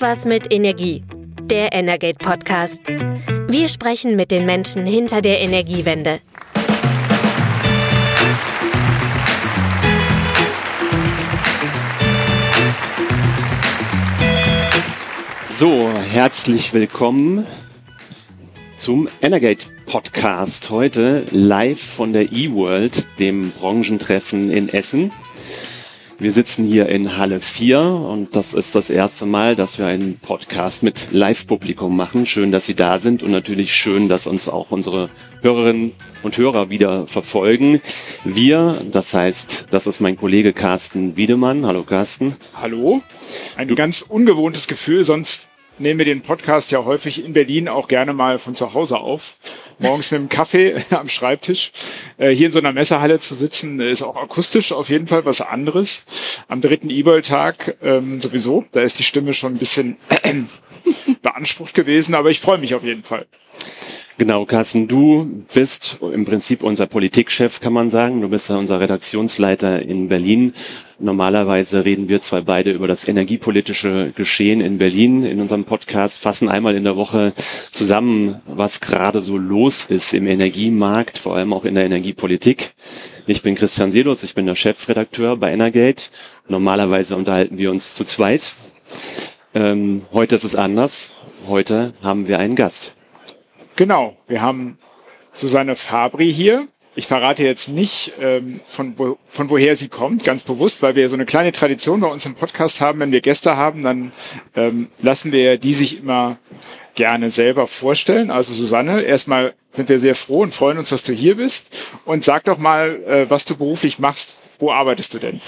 Irgendwas mit Energie. Der Energate Podcast. Wir sprechen mit den Menschen hinter der Energiewende. So, herzlich willkommen zum Energate Podcast. Heute live von der eWorld, dem Branchentreffen in Essen. Wir sitzen hier in Halle 4 und das ist das erste Mal, dass wir einen Podcast mit Live-Publikum machen. Schön, dass Sie da sind und natürlich schön, dass uns auch unsere Hörerinnen und Hörer wieder verfolgen. Wir, das heißt, das ist mein Kollege Carsten Wiedemann. Hallo Carsten. Hallo. Ein du ganz ungewohntes Gefühl, sonst nehmen wir den Podcast ja häufig in Berlin auch gerne mal von zu Hause auf. Morgens mit dem Kaffee am Schreibtisch. Äh, hier in so einer Messerhalle zu sitzen, ist auch akustisch auf jeden Fall was anderes. Am dritten E-Boy-Tag ähm, sowieso, da ist die Stimme schon ein bisschen beansprucht gewesen, aber ich freue mich auf jeden Fall. Genau, Carsten, du bist im Prinzip unser Politikchef, kann man sagen. Du bist ja unser Redaktionsleiter in Berlin. Normalerweise reden wir zwei beide über das energiepolitische Geschehen in Berlin in unserem Podcast, fassen einmal in der Woche zusammen, was gerade so los ist im Energiemarkt, vor allem auch in der Energiepolitik. Ich bin Christian Selos, ich bin der Chefredakteur bei Energate. Normalerweise unterhalten wir uns zu zweit. Ähm, heute ist es anders. Heute haben wir einen Gast. Genau, wir haben Susanne Fabri hier. Ich verrate jetzt nicht, ähm, von, wo, von woher sie kommt, ganz bewusst, weil wir so eine kleine Tradition bei uns im Podcast haben. Wenn wir Gäste haben, dann ähm, lassen wir die sich immer gerne selber vorstellen. Also Susanne, erstmal sind wir sehr froh und freuen uns, dass du hier bist. Und sag doch mal, äh, was du beruflich machst. Wo arbeitest du denn?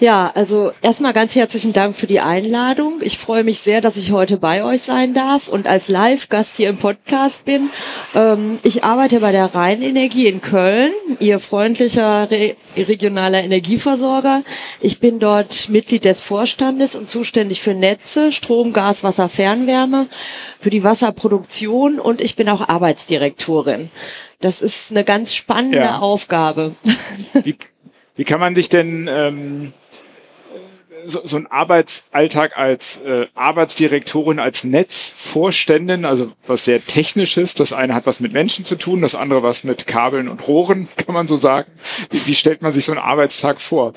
Ja, also erstmal ganz herzlichen Dank für die Einladung. Ich freue mich sehr, dass ich heute bei euch sein darf und als Live-Gast hier im Podcast bin. Ähm, ich arbeite bei der Rheinenergie in Köln, ihr freundlicher re regionaler Energieversorger. Ich bin dort Mitglied des Vorstandes und zuständig für Netze, Strom, Gas, Wasser, Fernwärme, für die Wasserproduktion und ich bin auch Arbeitsdirektorin. Das ist eine ganz spannende ja. Aufgabe. Wie, wie kann man sich denn ähm, so, so ein Arbeitsalltag als äh, Arbeitsdirektorin, als Netzvorständin, also was sehr technisches. Das eine hat was mit Menschen zu tun, das andere was mit Kabeln und Rohren, kann man so sagen. Wie, wie stellt man sich so einen Arbeitstag vor?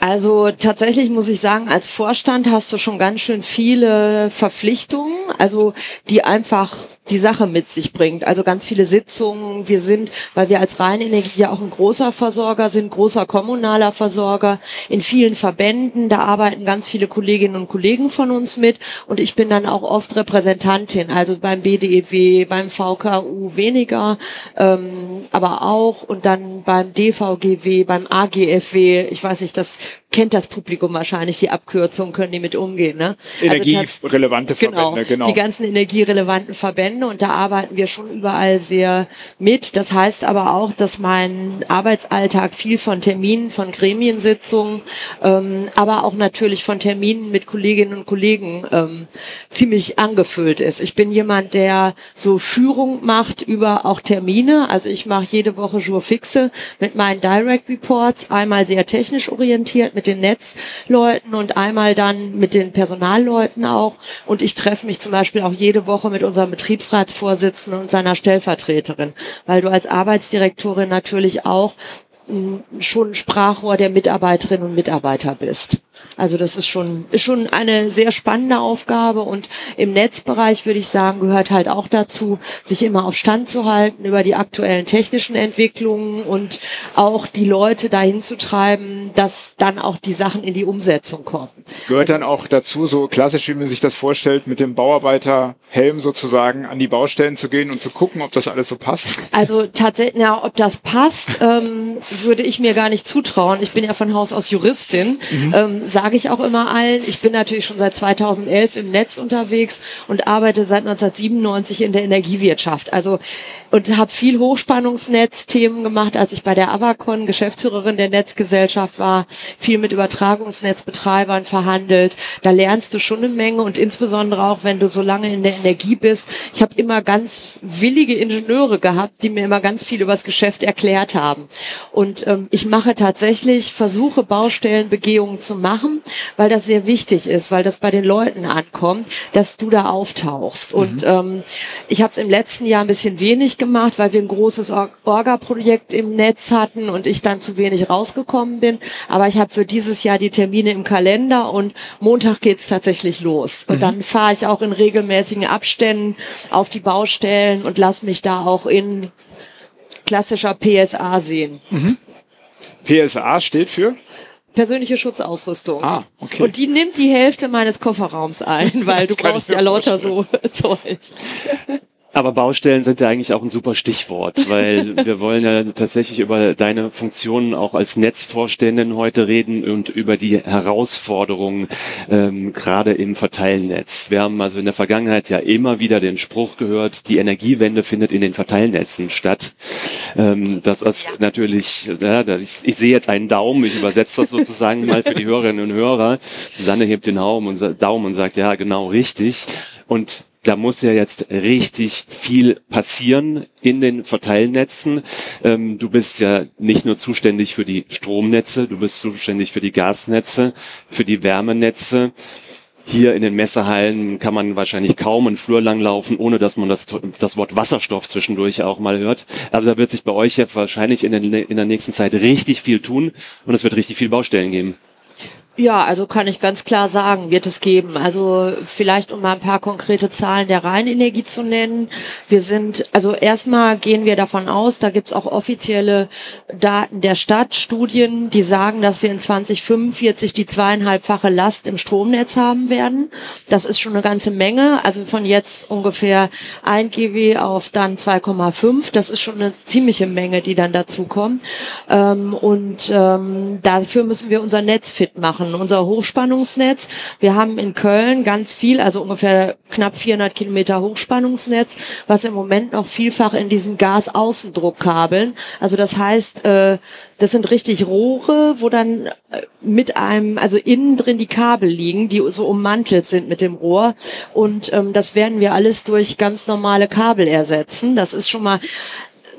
Also tatsächlich muss ich sagen, als Vorstand hast du schon ganz schön viele Verpflichtungen, also die einfach die Sache mit sich bringt. Also ganz viele Sitzungen. Wir sind, weil wir als Rheinenergie ja auch ein großer Versorger sind, großer kommunaler Versorger in vielen Verbänden. Da arbeiten ganz viele Kolleginnen und Kollegen von uns mit. Und ich bin dann auch oft Repräsentantin, also beim BDEW, beim VKU weniger, ähm, aber auch und dann beim DVGW, beim AGFW. Ich weiß nicht, das kennt das Publikum wahrscheinlich, die Abkürzung, können die mit umgehen. Ne? Also energierelevante also, Verbände, genau, genau. Die ganzen energierelevanten Verbände und da arbeiten wir schon überall sehr mit. Das heißt aber auch, dass mein Arbeitsalltag viel von Terminen, von Gremiensitzungen, ähm, aber auch natürlich von Terminen mit Kolleginnen und Kollegen ähm, ziemlich angefüllt ist. Ich bin jemand, der so Führung macht über auch Termine. Also ich mache jede Woche Jour fixe mit meinen Direct Reports, einmal sehr technisch orientiert, mit den Netzleuten und einmal dann mit den Personalleuten auch. Und ich treffe mich zum Beispiel auch jede Woche mit unserem Betriebsratsvorsitzenden und seiner Stellvertreterin, weil du als Arbeitsdirektorin natürlich auch mm, schon Sprachrohr der Mitarbeiterinnen und Mitarbeiter bist. Also das ist schon, ist schon eine sehr spannende Aufgabe und im Netzbereich würde ich sagen, gehört halt auch dazu, sich immer auf Stand zu halten über die aktuellen technischen Entwicklungen und auch die Leute dahin zu treiben, dass dann auch die Sachen in die Umsetzung kommen. Gehört dann auch dazu, so klassisch wie man sich das vorstellt, mit dem Bauarbeiterhelm sozusagen an die Baustellen zu gehen und zu gucken, ob das alles so passt? Also tatsächlich, na, ob das passt, ähm, würde ich mir gar nicht zutrauen. Ich bin ja von Haus aus Juristin. Mhm. Ähm, sage ich auch immer allen. Ich bin natürlich schon seit 2011 im Netz unterwegs und arbeite seit 1997 in der Energiewirtschaft. Also und habe viel Hochspannungsnetzthemen gemacht, als ich bei der Avacon Geschäftsführerin der Netzgesellschaft war, viel mit Übertragungsnetzbetreibern verhandelt. Da lernst du schon eine Menge und insbesondere auch, wenn du so lange in der Energie bist. Ich habe immer ganz willige Ingenieure gehabt, die mir immer ganz viel über das Geschäft erklärt haben. Und ähm, ich mache tatsächlich, versuche Baustellenbegehungen zu machen machen, weil das sehr wichtig ist, weil das bei den Leuten ankommt, dass du da auftauchst. Mhm. Und ähm, ich habe es im letzten Jahr ein bisschen wenig gemacht, weil wir ein großes Orga-Projekt im Netz hatten und ich dann zu wenig rausgekommen bin. Aber ich habe für dieses Jahr die Termine im Kalender und Montag geht's tatsächlich los. Und mhm. dann fahre ich auch in regelmäßigen Abständen auf die Baustellen und lass mich da auch in klassischer PSA sehen. Mhm. PSA steht für? Persönliche Schutzausrüstung. Ah, okay. Und die nimmt die Hälfte meines Kofferraums ein, weil du brauchst ja lauter so Zeug. Aber Baustellen sind ja eigentlich auch ein super Stichwort, weil wir wollen ja tatsächlich über deine Funktionen auch als Netzvorständin heute reden und über die Herausforderungen ähm, gerade im Verteilnetz. Wir haben also in der Vergangenheit ja immer wieder den Spruch gehört, die Energiewende findet in den Verteilnetzen statt. Ähm, das ist ja. natürlich, ja, ich, ich sehe jetzt einen Daumen, ich übersetze das sozusagen mal für die Hörerinnen und Hörer. Susanne hebt den Daumen und, Daumen und sagt, ja, genau richtig. Und da muss ja jetzt richtig viel passieren in den Verteilnetzen. Ähm, du bist ja nicht nur zuständig für die Stromnetze, du bist zuständig für die Gasnetze, für die Wärmenetze. Hier in den Messehallen kann man wahrscheinlich kaum einen Flur lang laufen, ohne dass man das, das Wort Wasserstoff zwischendurch auch mal hört. Also da wird sich bei euch ja wahrscheinlich in, den, in der nächsten Zeit richtig viel tun und es wird richtig viel Baustellen geben. Ja, also kann ich ganz klar sagen, wird es geben. Also vielleicht um mal ein paar konkrete Zahlen der Rheinenergie zu nennen. Wir sind, also erstmal gehen wir davon aus, da gibt's auch offizielle Daten der Stadt, Studien, die sagen, dass wir in 2045 die zweieinhalbfache Last im Stromnetz haben werden. Das ist schon eine ganze Menge. Also von jetzt ungefähr 1 GW auf dann 2,5. Das ist schon eine ziemliche Menge, die dann dazu kommt. Ähm, und ähm, dafür müssen wir unser Netz fit machen machen. Unser Hochspannungsnetz, wir haben in Köln ganz viel, also ungefähr knapp 400 Kilometer Hochspannungsnetz, was im Moment noch vielfach in diesen Gasaußendruckkabeln. Also das heißt, äh, das sind richtig Rohre, wo dann äh, mit einem, also innen drin die Kabel liegen, die so ummantelt sind mit dem Rohr. Und ähm, das werden wir alles durch ganz normale Kabel ersetzen. Das ist schon mal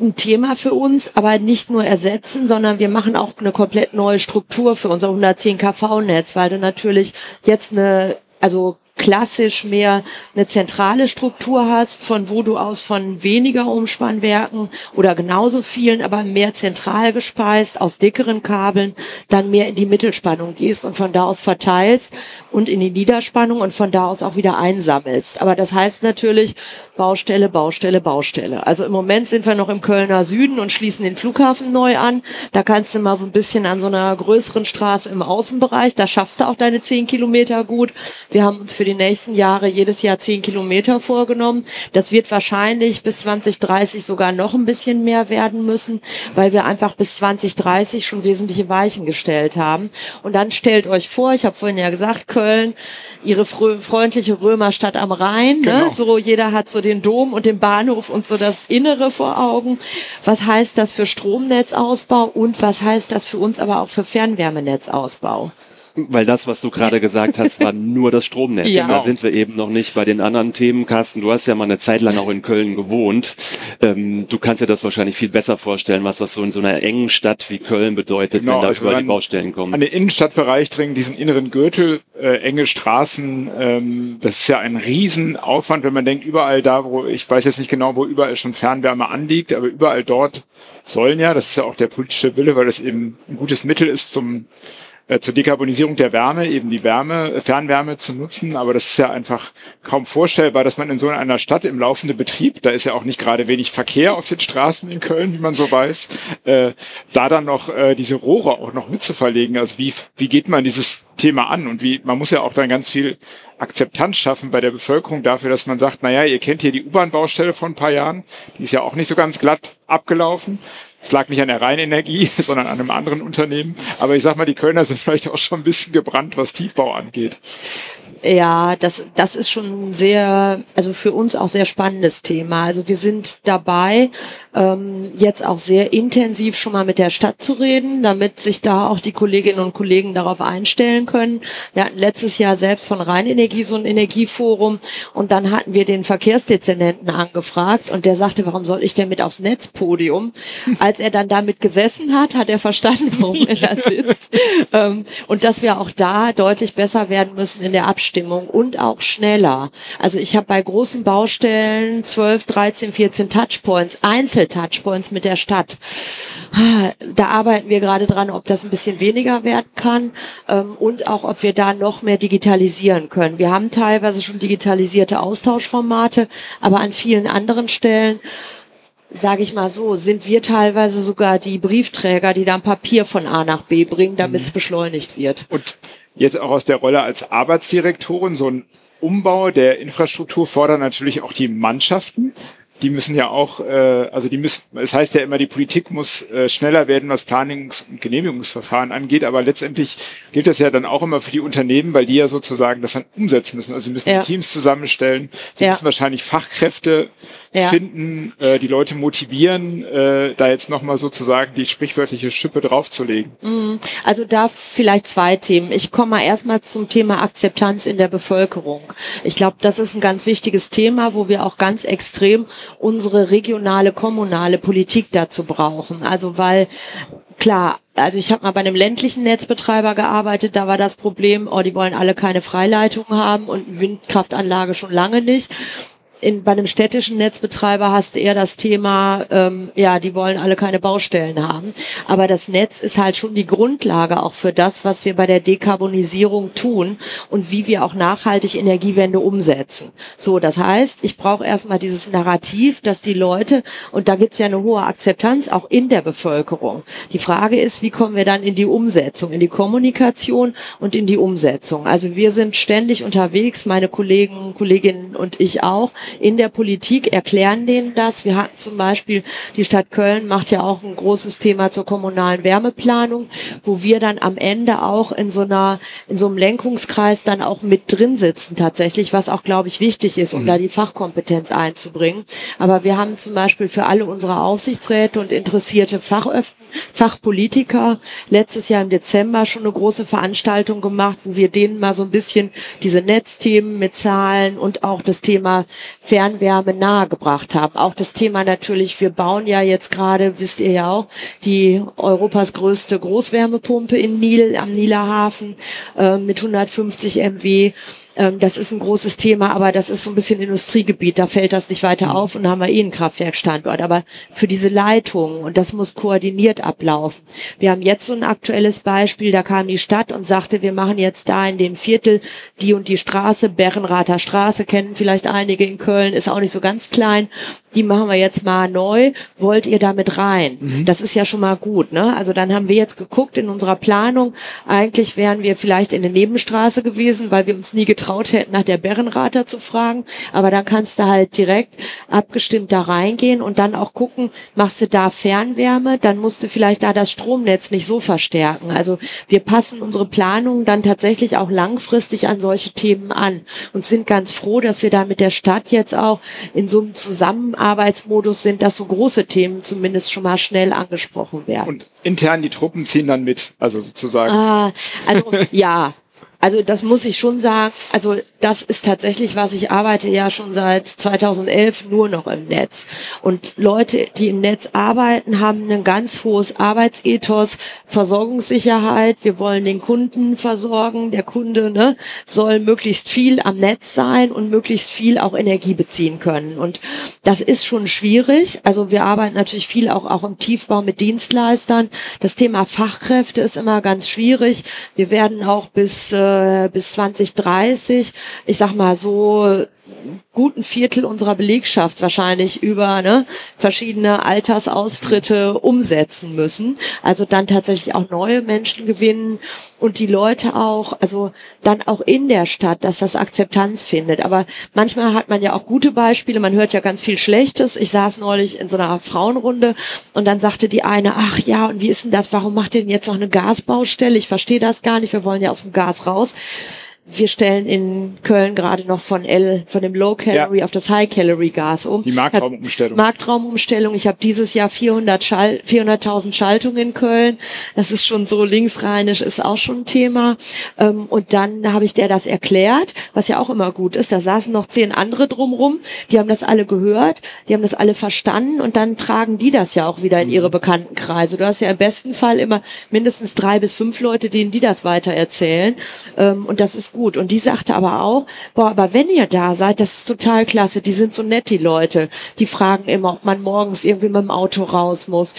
ein Thema für uns, aber nicht nur ersetzen, sondern wir machen auch eine komplett neue Struktur für unser 110 kV-Netz, weil du natürlich jetzt eine, also klassisch mehr eine zentrale Struktur hast, von wo du aus von weniger Umspannwerken oder genauso vielen, aber mehr zentral gespeist aus dickeren Kabeln, dann mehr in die Mittelspannung gehst und von da aus verteilst und in die Niederspannung und von da aus auch wieder einsammelst. Aber das heißt natürlich Baustelle, Baustelle, Baustelle. Also im Moment sind wir noch im Kölner Süden und schließen den Flughafen neu an. Da kannst du mal so ein bisschen an so einer größeren Straße im Außenbereich, da schaffst du auch deine zehn Kilometer gut. Wir haben uns für die nächsten Jahre jedes Jahr zehn Kilometer vorgenommen. Das wird wahrscheinlich bis 2030 sogar noch ein bisschen mehr werden müssen, weil wir einfach bis 2030 schon wesentliche Weichen gestellt haben. Und dann stellt euch vor, ich habe vorhin ja gesagt, Köln, ihre freundliche Römerstadt am Rhein. Ne? Genau. Ne? So jeder hat so den Dom und den Bahnhof und so das Innere vor Augen. Was heißt das für Stromnetzausbau und was heißt das für uns aber auch für Fernwärmenetzausbau? Weil das, was du gerade gesagt hast, war nur das Stromnetz. Ja. Da sind wir eben noch nicht bei den anderen Themen. Carsten, du hast ja mal eine Zeit lang auch in Köln gewohnt. Ähm, du kannst dir das wahrscheinlich viel besser vorstellen, was das so in so einer engen Stadt wie Köln bedeutet, genau, wenn da also über die Baustellen kommen. An den Innenstadtbereich dringen, diesen inneren Gürtel, äh, enge Straßen, ähm, das ist ja ein Riesenaufwand, wenn man denkt, überall da, wo, ich weiß jetzt nicht genau, wo überall schon Fernwärme anliegt, aber überall dort sollen ja, das ist ja auch der politische Wille, weil das eben ein gutes Mittel ist zum zur Dekarbonisierung der Wärme, eben die Wärme, Fernwärme zu nutzen. Aber das ist ja einfach kaum vorstellbar, dass man in so einer Stadt im laufenden Betrieb, da ist ja auch nicht gerade wenig Verkehr auf den Straßen in Köln, wie man so weiß, äh, da dann noch äh, diese Rohre auch noch mitzuverlegen. Also wie, wie geht man dieses Thema an und wie, man muss ja auch dann ganz viel Akzeptanz schaffen bei der Bevölkerung dafür, dass man sagt, naja, ihr kennt hier die U-Bahn-Baustelle von ein paar Jahren, die ist ja auch nicht so ganz glatt abgelaufen. Es lag nicht an der Rheinenergie, sondern an einem anderen Unternehmen. Aber ich sag mal, die Kölner sind vielleicht auch schon ein bisschen gebrannt, was Tiefbau angeht. Ja, das, das ist schon sehr, also für uns auch sehr spannendes Thema. Also wir sind dabei, ähm, jetzt auch sehr intensiv schon mal mit der Stadt zu reden, damit sich da auch die Kolleginnen und Kollegen darauf einstellen können. Wir hatten letztes Jahr selbst von Rheinenergie so ein Energieforum und dann hatten wir den Verkehrsdezernenten angefragt und der sagte, warum soll ich denn mit aufs Netzpodium? Als er dann damit gesessen hat, hat er verstanden, warum er da sitzt. ähm, und dass wir auch da deutlich besser werden müssen in der Abstimmung Abstimmung und auch schneller. Also ich habe bei großen Baustellen 12, 13, 14 Touchpoints, Einzel-Touchpoints mit der Stadt. Da arbeiten wir gerade dran, ob das ein bisschen weniger werden kann ähm, und auch, ob wir da noch mehr digitalisieren können. Wir haben teilweise schon digitalisierte Austauschformate, aber an vielen anderen Stellen sage ich mal so, sind wir teilweise sogar die Briefträger, die dann Papier von A nach B bringen, damit es mhm. beschleunigt wird. Und jetzt auch aus der Rolle als Arbeitsdirektorin, so ein Umbau der Infrastruktur fordert natürlich auch die Mannschaften die müssen ja auch, äh, also die müssen, es heißt ja immer, die Politik muss äh, schneller werden, was Planungs- und Genehmigungsverfahren angeht, aber letztendlich gilt das ja dann auch immer für die Unternehmen, weil die ja sozusagen das dann umsetzen müssen. Also sie müssen ja. Teams zusammenstellen, sie ja. müssen wahrscheinlich Fachkräfte ja. finden, äh, die Leute motivieren, äh, da jetzt nochmal sozusagen die sprichwörtliche Schippe draufzulegen. Mhm. Also da vielleicht zwei Themen. Ich komme mal erstmal zum Thema Akzeptanz in der Bevölkerung. Ich glaube, das ist ein ganz wichtiges Thema, wo wir auch ganz extrem unsere regionale, kommunale Politik dazu brauchen. Also weil klar, also ich habe mal bei einem ländlichen Netzbetreiber gearbeitet, da war das Problem, oh, die wollen alle keine Freileitung haben und eine Windkraftanlage schon lange nicht in, bei einem städtischen Netzbetreiber hast du eher das Thema, ähm, ja, die wollen alle keine Baustellen haben. Aber das Netz ist halt schon die Grundlage auch für das, was wir bei der Dekarbonisierung tun und wie wir auch nachhaltig Energiewende umsetzen. So, das heißt, ich brauche erstmal dieses Narrativ, dass die Leute, und da gibt's ja eine hohe Akzeptanz auch in der Bevölkerung. Die Frage ist, wie kommen wir dann in die Umsetzung, in die Kommunikation und in die Umsetzung. Also wir sind ständig unterwegs, meine Kollegen, Kolleginnen und ich auch, in der Politik erklären denen das. Wir hatten zum Beispiel, die Stadt Köln macht ja auch ein großes Thema zur kommunalen Wärmeplanung, wo wir dann am Ende auch in so einer, in so einem Lenkungskreis dann auch mit drin sitzen tatsächlich, was auch, glaube ich, wichtig ist, um mhm. da die Fachkompetenz einzubringen. Aber wir haben zum Beispiel für alle unsere Aufsichtsräte und interessierte Fachöffnen Fachpolitiker letztes Jahr im Dezember schon eine große Veranstaltung gemacht, wo wir denen mal so ein bisschen diese Netzthemen mit Zahlen und auch das Thema Fernwärme nahegebracht haben. Auch das Thema natürlich, wir bauen ja jetzt gerade, wisst ihr ja auch, die Europas größte Großwärmepumpe in Nil, am Niederhafen äh, mit 150 MW das ist ein großes Thema, aber das ist so ein bisschen Industriegebiet, da fällt das nicht weiter mhm. auf und da haben wir eh einen Kraftwerkstandort. Aber für diese Leitungen, und das muss koordiniert ablaufen. Wir haben jetzt so ein aktuelles Beispiel, da kam die Stadt und sagte, wir machen jetzt da in dem Viertel die und die Straße, Berrenrather Straße, kennen vielleicht einige in Köln, ist auch nicht so ganz klein die machen wir jetzt mal neu, wollt ihr damit rein? Mhm. Das ist ja schon mal gut, ne? Also dann haben wir jetzt geguckt in unserer Planung, eigentlich wären wir vielleicht in der Nebenstraße gewesen, weil wir uns nie getraut hätten, nach der Berrenrater zu fragen, aber dann kannst du halt direkt abgestimmt da reingehen und dann auch gucken, machst du da Fernwärme, dann musst du vielleicht da das Stromnetz nicht so verstärken. Also wir passen unsere Planung dann tatsächlich auch langfristig an solche Themen an und sind ganz froh, dass wir da mit der Stadt jetzt auch in so einem Zusammenarbeit Arbeitsmodus sind, dass so große Themen zumindest schon mal schnell angesprochen werden. Und intern die Truppen ziehen dann mit, also sozusagen. Ah, also ja, also das muss ich schon sagen. Also das ist tatsächlich was. Ich arbeite ja schon seit 2011 nur noch im Netz. Und Leute, die im Netz arbeiten, haben ein ganz hohes Arbeitsethos, Versorgungssicherheit. Wir wollen den Kunden versorgen. Der Kunde ne, soll möglichst viel am Netz sein und möglichst viel auch Energie beziehen können. Und das ist schon schwierig. Also wir arbeiten natürlich viel auch, auch im Tiefbau mit Dienstleistern. Das Thema Fachkräfte ist immer ganz schwierig. Wir werden auch bis äh, bis 2030, ich sag mal so guten Viertel unserer Belegschaft wahrscheinlich über ne, verschiedene Altersaustritte umsetzen müssen. Also dann tatsächlich auch neue Menschen gewinnen und die Leute auch, also dann auch in der Stadt, dass das Akzeptanz findet. Aber manchmal hat man ja auch gute Beispiele, man hört ja ganz viel Schlechtes. Ich saß neulich in so einer Frauenrunde und dann sagte die eine, ach ja, und wie ist denn das, warum macht ihr denn jetzt noch eine Gasbaustelle? Ich verstehe das gar nicht, wir wollen ja aus dem Gas raus wir stellen in Köln gerade noch von L, von dem Low Calorie ja. auf das High Calorie Gas um. Die Marktraumumstellung. Marktraumumstellung. Ich habe dieses Jahr 400 Schall, 400.000 Schaltungen in Köln. Das ist schon so linksrheinisch, ist auch schon ein Thema. Ähm, und dann habe ich der das erklärt, was ja auch immer gut ist. Da saßen noch zehn andere drumrum, die haben das alle gehört, die haben das alle verstanden und dann tragen die das ja auch wieder in ihre mhm. Bekanntenkreise. Du hast ja im besten Fall immer mindestens drei bis fünf Leute, denen die das weiter erzählen. Ähm, und das ist gut. Und die sagte aber auch, boah, aber wenn ihr da seid, das ist total klasse. Die sind so nett, die Leute. Die fragen immer, ob man morgens irgendwie mit dem Auto raus muss.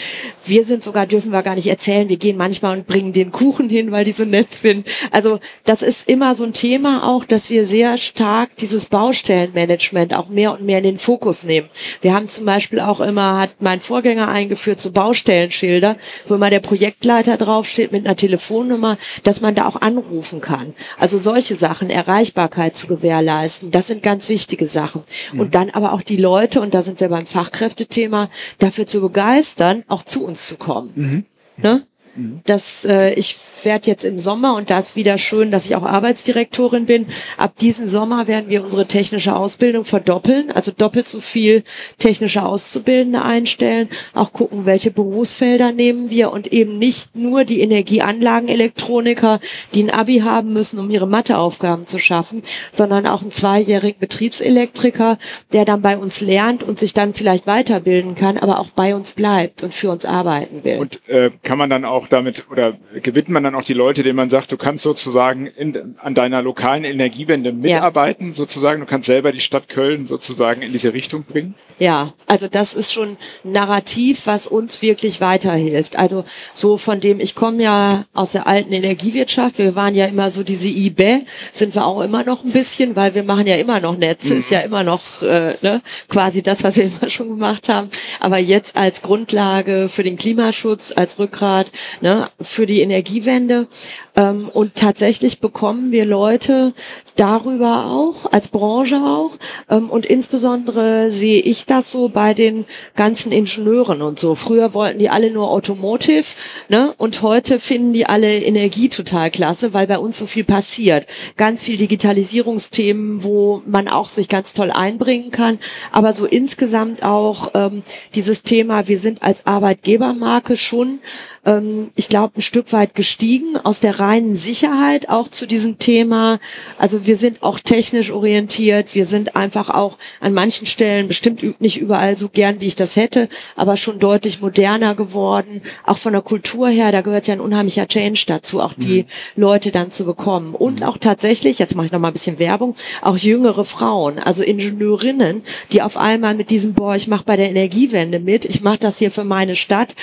Wir sind sogar, dürfen wir gar nicht erzählen. Wir gehen manchmal und bringen den Kuchen hin, weil die so nett sind. Also das ist immer so ein Thema auch, dass wir sehr stark dieses Baustellenmanagement auch mehr und mehr in den Fokus nehmen. Wir haben zum Beispiel auch immer, hat mein Vorgänger eingeführt, so Baustellenschilder, wo immer der Projektleiter draufsteht mit einer Telefonnummer, dass man da auch anrufen kann. Also solche solche Sachen, Erreichbarkeit zu gewährleisten, das sind ganz wichtige Sachen. Mhm. Und dann aber auch die Leute, und da sind wir beim Fachkräftethema, dafür zu begeistern, auch zu uns zu kommen. Mhm. Ne? Mhm. Das, äh, ich werde jetzt im Sommer, und da ist wieder schön, dass ich auch Arbeitsdirektorin bin, ab diesem Sommer werden wir unsere technische Ausbildung verdoppeln, also doppelt so viel technische Auszubildende einstellen, auch gucken, welche Berufsfelder nehmen wir und eben nicht nur die Energieanlagenelektroniker, die ein Abi haben müssen, um ihre Matheaufgaben zu schaffen, sondern auch einen zweijährigen Betriebselektriker, der dann bei uns lernt und sich dann vielleicht weiterbilden kann, aber auch bei uns bleibt und für uns arbeiten will. Und äh, kann man dann auch damit oder gewinnt man dann auch die Leute, denen man sagt, du kannst sozusagen in, an deiner lokalen Energiewende mitarbeiten, ja. sozusagen. Du kannst selber die Stadt Köln sozusagen in diese Richtung bringen. Ja, also das ist schon Narrativ, was uns wirklich weiterhilft. Also so von dem, ich komme ja aus der alten Energiewirtschaft. Wir waren ja immer so diese IBE, sind wir auch immer noch ein bisschen, weil wir machen ja immer noch Netze, mhm. ist ja immer noch äh, ne, quasi das, was wir immer schon gemacht haben. Aber jetzt als Grundlage für den Klimaschutz, als Rückgrat, ne, für die Energiewende. Ähm, und tatsächlich bekommen wir Leute darüber auch, als Branche auch. Ähm, und insbesondere sehe ich das so bei den ganzen Ingenieuren und so. Früher wollten die alle nur Automotive, ne? Und heute finden die alle Energie total klasse, weil bei uns so viel passiert. Ganz viel Digitalisierungsthemen, wo man auch sich ganz toll einbringen kann. Aber so insgesamt auch ähm, dieses Thema, wir sind als Arbeitgebermarke schon ähm, ich glaube, ein Stück weit gestiegen aus der reinen Sicherheit auch zu diesem Thema. Also wir sind auch technisch orientiert. Wir sind einfach auch an manchen Stellen bestimmt nicht überall so gern, wie ich das hätte, aber schon deutlich moderner geworden. Auch von der Kultur her, da gehört ja ein unheimlicher Change dazu, auch die mhm. Leute dann zu bekommen. Und mhm. auch tatsächlich, jetzt mache ich noch mal ein bisschen Werbung, auch jüngere Frauen, also Ingenieurinnen, die auf einmal mit diesem, boah, ich mache bei der Energiewende mit, ich mache das hier für meine Stadt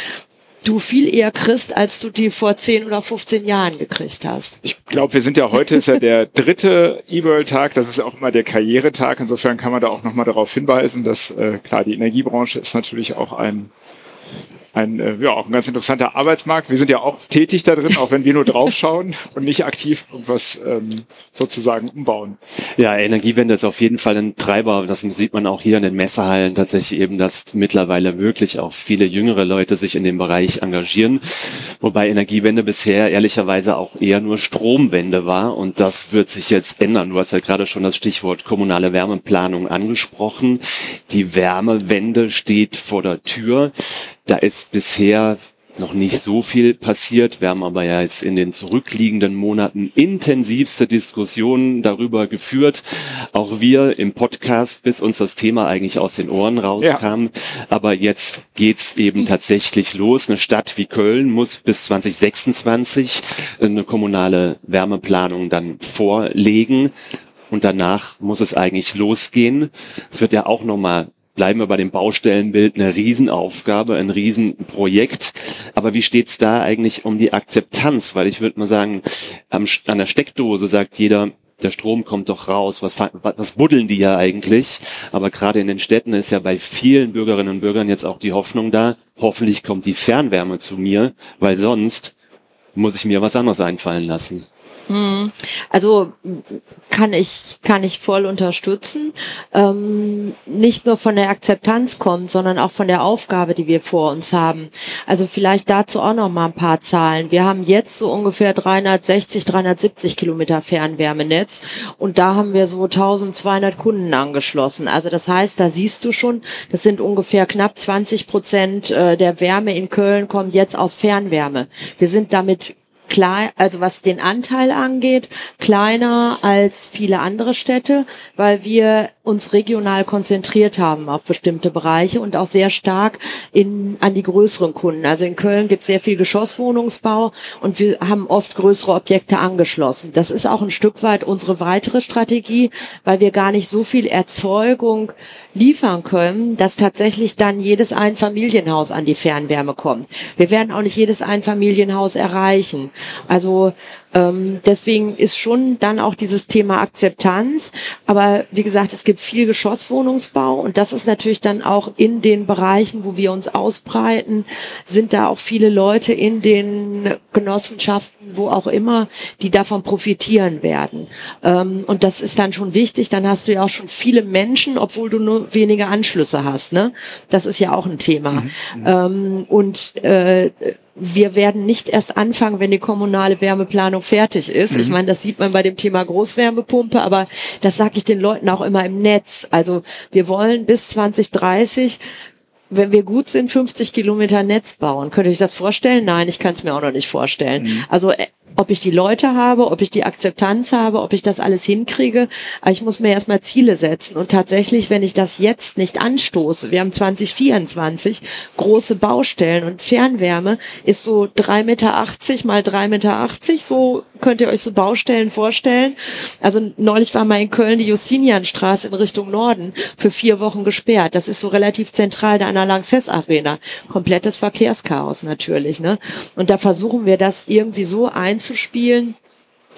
du viel eher kriegst, als du die vor 10 oder 15 Jahren gekriegt hast. Ich glaube, wir sind ja heute ist ja der dritte E-World-Tag, das ist auch immer der Karrieretag. Insofern kann man da auch nochmal darauf hinweisen, dass äh, klar, die Energiebranche ist natürlich auch ein ein, äh, ja, auch ein ganz interessanter Arbeitsmarkt. Wir sind ja auch tätig da drin, auch wenn wir nur draufschauen und nicht aktiv irgendwas ähm, sozusagen umbauen. Ja, Energiewende ist auf jeden Fall ein Treiber. Das sieht man auch hier in den Messehallen tatsächlich eben, dass mittlerweile wirklich auch viele jüngere Leute sich in dem Bereich engagieren. Wobei Energiewende bisher ehrlicherweise auch eher nur Stromwende war und das wird sich jetzt ändern. Du hast ja gerade schon das Stichwort kommunale Wärmeplanung angesprochen. Die Wärmewende steht vor der Tür. Da ist bisher noch nicht so viel passiert. Wir haben aber ja jetzt in den zurückliegenden Monaten intensivste Diskussionen darüber geführt. Auch wir im Podcast, bis uns das Thema eigentlich aus den Ohren rauskam. Ja. Aber jetzt geht's eben tatsächlich los. Eine Stadt wie Köln muss bis 2026 eine kommunale Wärmeplanung dann vorlegen. Und danach muss es eigentlich losgehen. Es wird ja auch nochmal bleiben wir bei dem Baustellenbild, eine Riesenaufgabe, ein Riesenprojekt. Aber wie steht's da eigentlich um die Akzeptanz? Weil ich würde mal sagen, an der Steckdose sagt jeder, der Strom kommt doch raus. Was, was buddeln die ja eigentlich? Aber gerade in den Städten ist ja bei vielen Bürgerinnen und Bürgern jetzt auch die Hoffnung da, hoffentlich kommt die Fernwärme zu mir, weil sonst muss ich mir was anderes einfallen lassen. Also kann ich kann ich voll unterstützen. Ähm, nicht nur von der Akzeptanz kommt, sondern auch von der Aufgabe, die wir vor uns haben. Also vielleicht dazu auch noch mal ein paar Zahlen. Wir haben jetzt so ungefähr 360, 370 Kilometer Fernwärmenetz und da haben wir so 1200 Kunden angeschlossen. Also das heißt, da siehst du schon, das sind ungefähr knapp 20 Prozent äh, der Wärme in Köln kommt jetzt aus Fernwärme. Wir sind damit klein, also was den Anteil angeht, kleiner als viele andere Städte, weil wir uns regional konzentriert haben auf bestimmte Bereiche und auch sehr stark in, an die größeren Kunden. Also in Köln gibt es sehr viel Geschosswohnungsbau und wir haben oft größere Objekte angeschlossen. Das ist auch ein Stück weit unsere weitere Strategie, weil wir gar nicht so viel Erzeugung liefern können, dass tatsächlich dann jedes Einfamilienhaus an die Fernwärme kommt. Wir werden auch nicht jedes Einfamilienhaus erreichen. Also ähm, deswegen ist schon dann auch dieses Thema Akzeptanz. Aber wie gesagt, es gibt viel Geschosswohnungsbau und das ist natürlich dann auch in den Bereichen, wo wir uns ausbreiten, sind da auch viele Leute in den Genossenschaften, wo auch immer, die davon profitieren werden. Ähm, und das ist dann schon wichtig. Dann hast du ja auch schon viele Menschen, obwohl du nur wenige Anschlüsse hast. Ne? Das ist ja auch ein Thema. Mhm. Ähm, und äh, wir werden nicht erst anfangen, wenn die kommunale Wärmeplanung fertig ist. Mhm. Ich meine, das sieht man bei dem Thema Großwärmepumpe, aber das sage ich den Leuten auch immer im Netz. Also wir wollen bis 2030 wenn wir gut sind, 50 Kilometer Netz bauen. Könnt ihr euch das vorstellen? Nein, ich kann es mir auch noch nicht vorstellen. Mhm. Also äh, ob ich die Leute habe, ob ich die Akzeptanz habe, ob ich das alles hinkriege. Aber ich muss mir erstmal Ziele setzen. Und tatsächlich, wenn ich das jetzt nicht anstoße, wir haben 2024 große Baustellen und Fernwärme ist so 3,80 Meter mal 3,80 Meter. So könnt ihr euch so Baustellen vorstellen. Also neulich war mal in Köln die Justinianstraße in Richtung Norden für vier Wochen gesperrt. Das ist so relativ zentral da an der Lanxess Arena. Komplettes Verkehrschaos natürlich, ne? Und da versuchen wir das irgendwie so ein einzuspielen.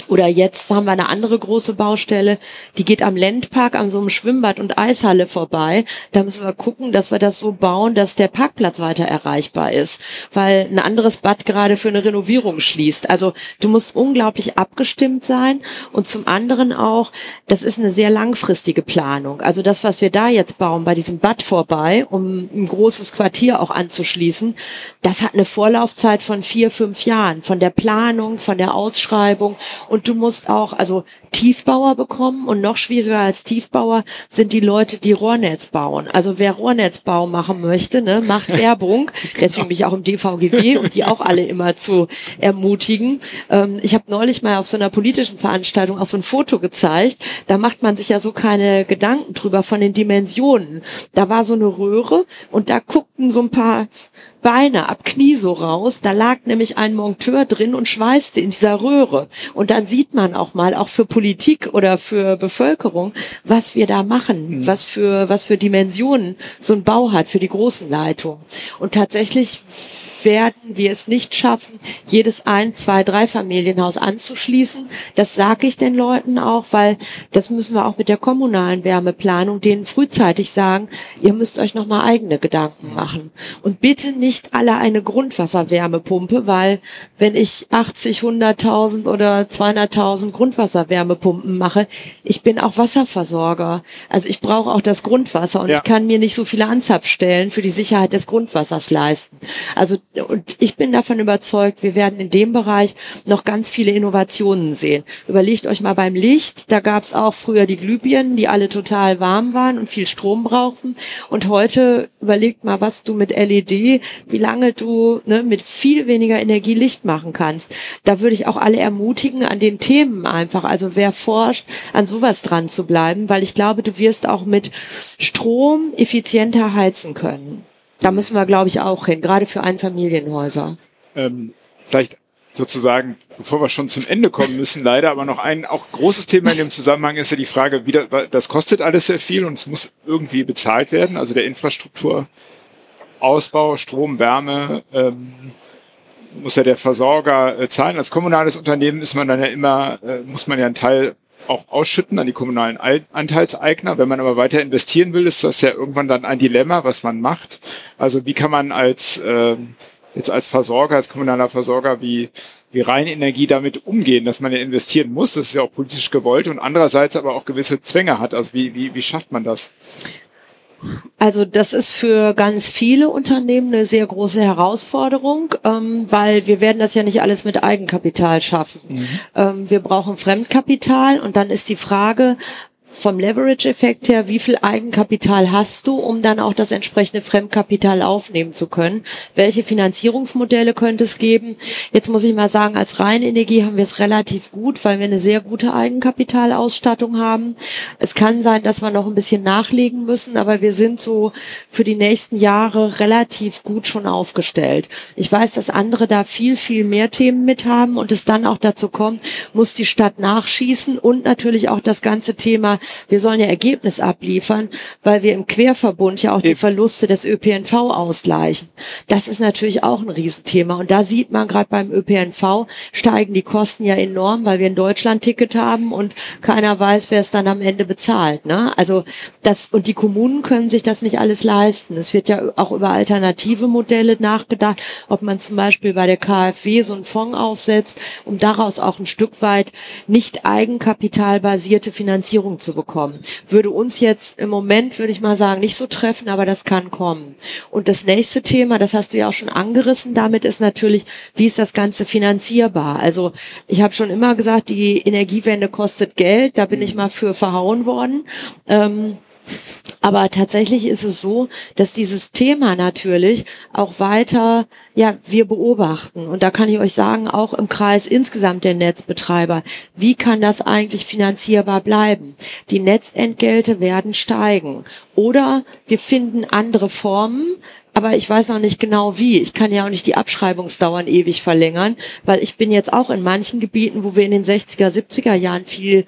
Oder jetzt haben wir eine andere große Baustelle, die geht am Landpark an so einem Schwimmbad und Eishalle vorbei. Da müssen wir gucken, dass wir das so bauen, dass der Parkplatz weiter erreichbar ist, weil ein anderes Bad gerade für eine Renovierung schließt. Also du musst unglaublich abgestimmt sein und zum anderen auch, das ist eine sehr langfristige Planung. Also das, was wir da jetzt bauen, bei diesem Bad vorbei, um ein großes Quartier auch anzuschließen, das hat eine Vorlaufzeit von vier, fünf Jahren, von der Planung, von der Ausschreibung und du musst auch, also Tiefbauer bekommen und noch schwieriger als Tiefbauer sind die Leute, die Rohrnetz bauen. Also wer Rohrnetzbau machen möchte, ne, macht Werbung. Deswegen bin ich auch im DVGW, um die auch alle immer zu ermutigen. Ähm, ich habe neulich mal auf so einer politischen Veranstaltung auch so ein Foto gezeigt. Da macht man sich ja so keine Gedanken drüber von den Dimensionen. Da war so eine Röhre und da guckten so ein paar Beine ab Knie so raus. Da lag nämlich ein Monteur drin und schweißte in dieser Röhre. Und dann sieht man auch mal, auch für Politik oder für Bevölkerung, was wir da machen, mhm. was für, was für Dimensionen so ein Bau hat für die großen Leitungen. Und tatsächlich werden wir es nicht schaffen, jedes ein, zwei, drei Familienhaus anzuschließen. Das sage ich den Leuten auch, weil das müssen wir auch mit der kommunalen Wärmeplanung denen frühzeitig sagen, ihr müsst euch nochmal eigene Gedanken machen. Und bitte nicht alle eine Grundwasserwärmepumpe, weil wenn ich 80, 100.000 oder 200.000 Grundwasserwärmepumpen mache, ich bin auch Wasserversorger. Also ich brauche auch das Grundwasser und ja. ich kann mir nicht so viele Anzapfstellen für die Sicherheit des Grundwassers leisten. Also und ich bin davon überzeugt, wir werden in dem Bereich noch ganz viele Innovationen sehen. Überlegt euch mal beim Licht, da gab es auch früher die Glühbirnen, die alle total warm waren und viel Strom brauchten. Und heute überlegt mal, was du mit LED, wie lange du ne, mit viel weniger Energie Licht machen kannst. Da würde ich auch alle ermutigen, an den Themen einfach, also wer forscht, an sowas dran zu bleiben, weil ich glaube, du wirst auch mit Strom effizienter heizen können. Da müssen wir, glaube ich, auch hin, gerade für Einfamilienhäuser. Ähm, vielleicht sozusagen, bevor wir schon zum Ende kommen müssen, leider, aber noch ein auch großes Thema in dem Zusammenhang ist ja die Frage, wie das, das kostet alles sehr viel und es muss irgendwie bezahlt werden, also der Infrastrukturausbau, Strom, Wärme, ähm, muss ja der Versorger äh, zahlen. Als kommunales Unternehmen ist man dann ja immer, äh, muss man ja einen Teil auch ausschütten an die kommunalen Anteilseigner. Wenn man aber weiter investieren will, ist das ja irgendwann dann ein Dilemma, was man macht. Also wie kann man als äh, jetzt als Versorger, als kommunaler Versorger, wie wie Reinenergie damit umgehen, dass man ja investieren muss, das ist ja auch politisch gewollt und andererseits aber auch gewisse Zwänge hat. Also wie, wie, wie schafft man das? Also das ist für ganz viele Unternehmen eine sehr große Herausforderung, ähm, weil wir werden das ja nicht alles mit Eigenkapital schaffen. Mhm. Ähm, wir brauchen Fremdkapital und dann ist die Frage, vom Leverage-Effekt her, wie viel Eigenkapital hast du, um dann auch das entsprechende Fremdkapital aufnehmen zu können? Welche Finanzierungsmodelle könnte es geben? Jetzt muss ich mal sagen, als Reinenergie haben wir es relativ gut, weil wir eine sehr gute Eigenkapitalausstattung haben. Es kann sein, dass wir noch ein bisschen nachlegen müssen, aber wir sind so für die nächsten Jahre relativ gut schon aufgestellt. Ich weiß, dass andere da viel, viel mehr Themen mit haben und es dann auch dazu kommt, muss die Stadt nachschießen und natürlich auch das ganze Thema wir sollen ja Ergebnis abliefern, weil wir im Querverbund ja auch die Verluste des ÖPNV ausgleichen. Das ist natürlich auch ein Riesenthema. Und da sieht man gerade beim ÖPNV steigen die Kosten ja enorm, weil wir ein Deutschland-Ticket haben und keiner weiß, wer es dann am Ende bezahlt. Ne? Also das, und die Kommunen können sich das nicht alles leisten. Es wird ja auch über alternative Modelle nachgedacht, ob man zum Beispiel bei der KfW so einen Fonds aufsetzt, um daraus auch ein Stück weit nicht eigenkapitalbasierte Finanzierung zu bekommen. Würde uns jetzt im Moment, würde ich mal sagen, nicht so treffen, aber das kann kommen. Und das nächste Thema, das hast du ja auch schon angerissen, damit ist natürlich, wie ist das Ganze finanzierbar? Also ich habe schon immer gesagt, die Energiewende kostet Geld, da bin ich mhm. mal für verhauen worden. Ähm, aber tatsächlich ist es so, dass dieses Thema natürlich auch weiter, ja, wir beobachten. Und da kann ich euch sagen, auch im Kreis insgesamt der Netzbetreiber, wie kann das eigentlich finanzierbar bleiben? Die Netzentgelte werden steigen. Oder wir finden andere Formen, aber ich weiß noch nicht genau wie. Ich kann ja auch nicht die Abschreibungsdauern ewig verlängern, weil ich bin jetzt auch in manchen Gebieten, wo wir in den 60er, 70er Jahren viel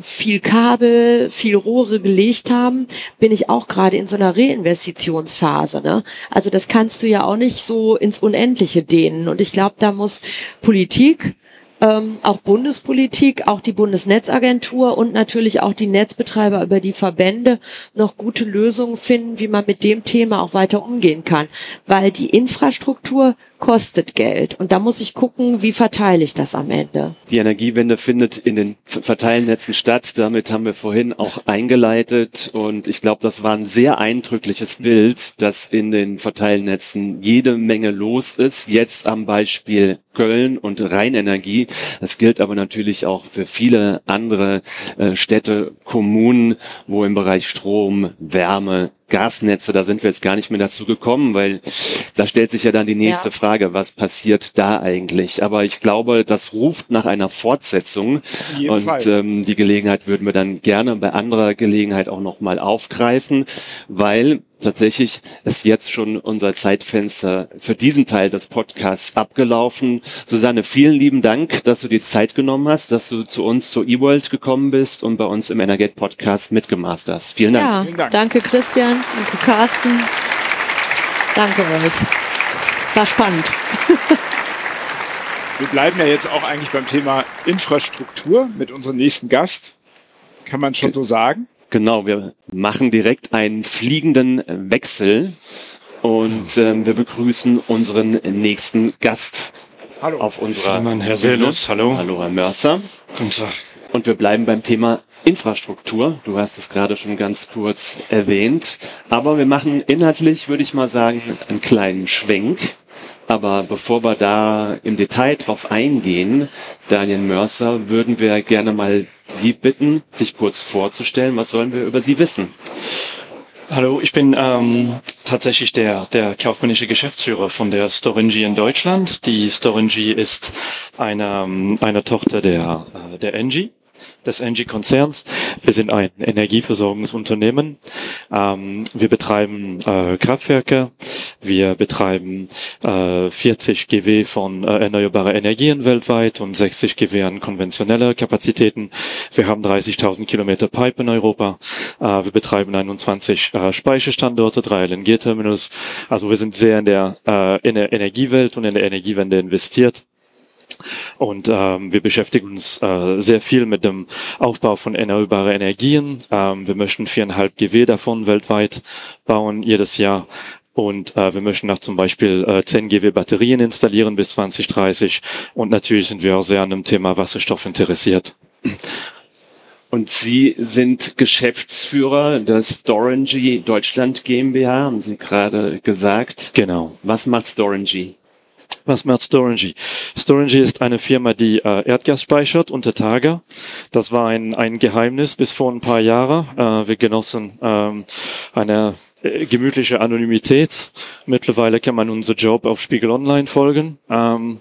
viel Kabel, viel Rohre gelegt haben, bin ich auch gerade in so einer Reinvestitionsphase. Ne? Also das kannst du ja auch nicht so ins Unendliche dehnen. Und ich glaube, da muss Politik, ähm, auch Bundespolitik, auch die Bundesnetzagentur und natürlich auch die Netzbetreiber über die Verbände noch gute Lösungen finden, wie man mit dem Thema auch weiter umgehen kann. Weil die Infrastruktur kostet Geld. Und da muss ich gucken, wie verteile ich das am Ende. Die Energiewende findet in den Verteilnetzen statt. Damit haben wir vorhin auch eingeleitet. Und ich glaube, das war ein sehr eindrückliches Bild, dass in den Verteilnetzen jede Menge los ist. Jetzt am Beispiel Köln und Rheinenergie. Das gilt aber natürlich auch für viele andere äh, Städte, Kommunen, wo im Bereich Strom, Wärme, Gasnetze, da sind wir jetzt gar nicht mehr dazu gekommen, weil da stellt sich ja dann die nächste ja. Frage, was passiert da eigentlich? Aber ich glaube, das ruft nach einer Fortsetzung und ähm, die Gelegenheit würden wir dann gerne bei anderer Gelegenheit auch nochmal aufgreifen, weil tatsächlich ist jetzt schon unser Zeitfenster für diesen Teil des Podcasts abgelaufen. Susanne, vielen lieben Dank, dass du die Zeit genommen hast, dass du zu uns zur eWorld gekommen bist und bei uns im Energet Podcast mitgemacht hast. Vielen Dank. Ja, vielen Dank. danke Christian, danke Carsten. Danke euch. War spannend. Wir bleiben ja jetzt auch eigentlich beim Thema Infrastruktur mit unserem nächsten Gast. Kann man schon so sagen? Genau, wir machen direkt einen fliegenden Wechsel und ähm, wir begrüßen unseren nächsten Gast hallo. auf unserer Mann, Herr Selus, hallo. Hallo, Herr Mörser. Guten Tag. Und wir bleiben beim Thema Infrastruktur. Du hast es gerade schon ganz kurz erwähnt. Aber wir machen inhaltlich, würde ich mal sagen, einen kleinen Schwenk. Aber bevor wir da im Detail drauf eingehen, Daniel Mörser, würden wir gerne mal Sie bitten, sich kurz vorzustellen. Was sollen wir über Sie wissen? Hallo, ich bin ähm, tatsächlich der, der kaufmännische Geschäftsführer von der Storingy in Deutschland. Die Storingy ist eine, ähm, eine Tochter der, äh, der Engie des Engie-Konzerns. Wir sind ein Energieversorgungsunternehmen. Ähm, wir betreiben äh, Kraftwerke, wir betreiben äh, 40 GW von äh, erneuerbare Energien weltweit und 60 GW an konventionelle Kapazitäten. Wir haben 30.000 Kilometer Pipe in Europa. Äh, wir betreiben 21 äh, Speicherstandorte, drei LNG-Terminals. Also wir sind sehr in der, äh, in der Energiewelt und in der Energiewende investiert. Und ähm, wir beschäftigen uns äh, sehr viel mit dem Aufbau von erneuerbaren Energien. Ähm, wir möchten viereinhalb GW davon weltweit bauen jedes Jahr. Und äh, wir möchten auch zum Beispiel äh, 10 GW Batterien installieren bis 2030. Und natürlich sind wir auch sehr an dem Thema Wasserstoff interessiert. Und Sie sind Geschäftsführer der Storengy Deutschland GmbH, haben Sie gerade gesagt. Genau. Was macht Storengy? Was macht Storengy? Storengy ist eine Firma, die äh, Erdgas speichert unter Tage. Das war ein, ein Geheimnis bis vor ein paar Jahren. Äh, wir genossen ähm, eine äh, gemütliche Anonymität. Mittlerweile kann man unser Job auf Spiegel Online folgen. Ähm,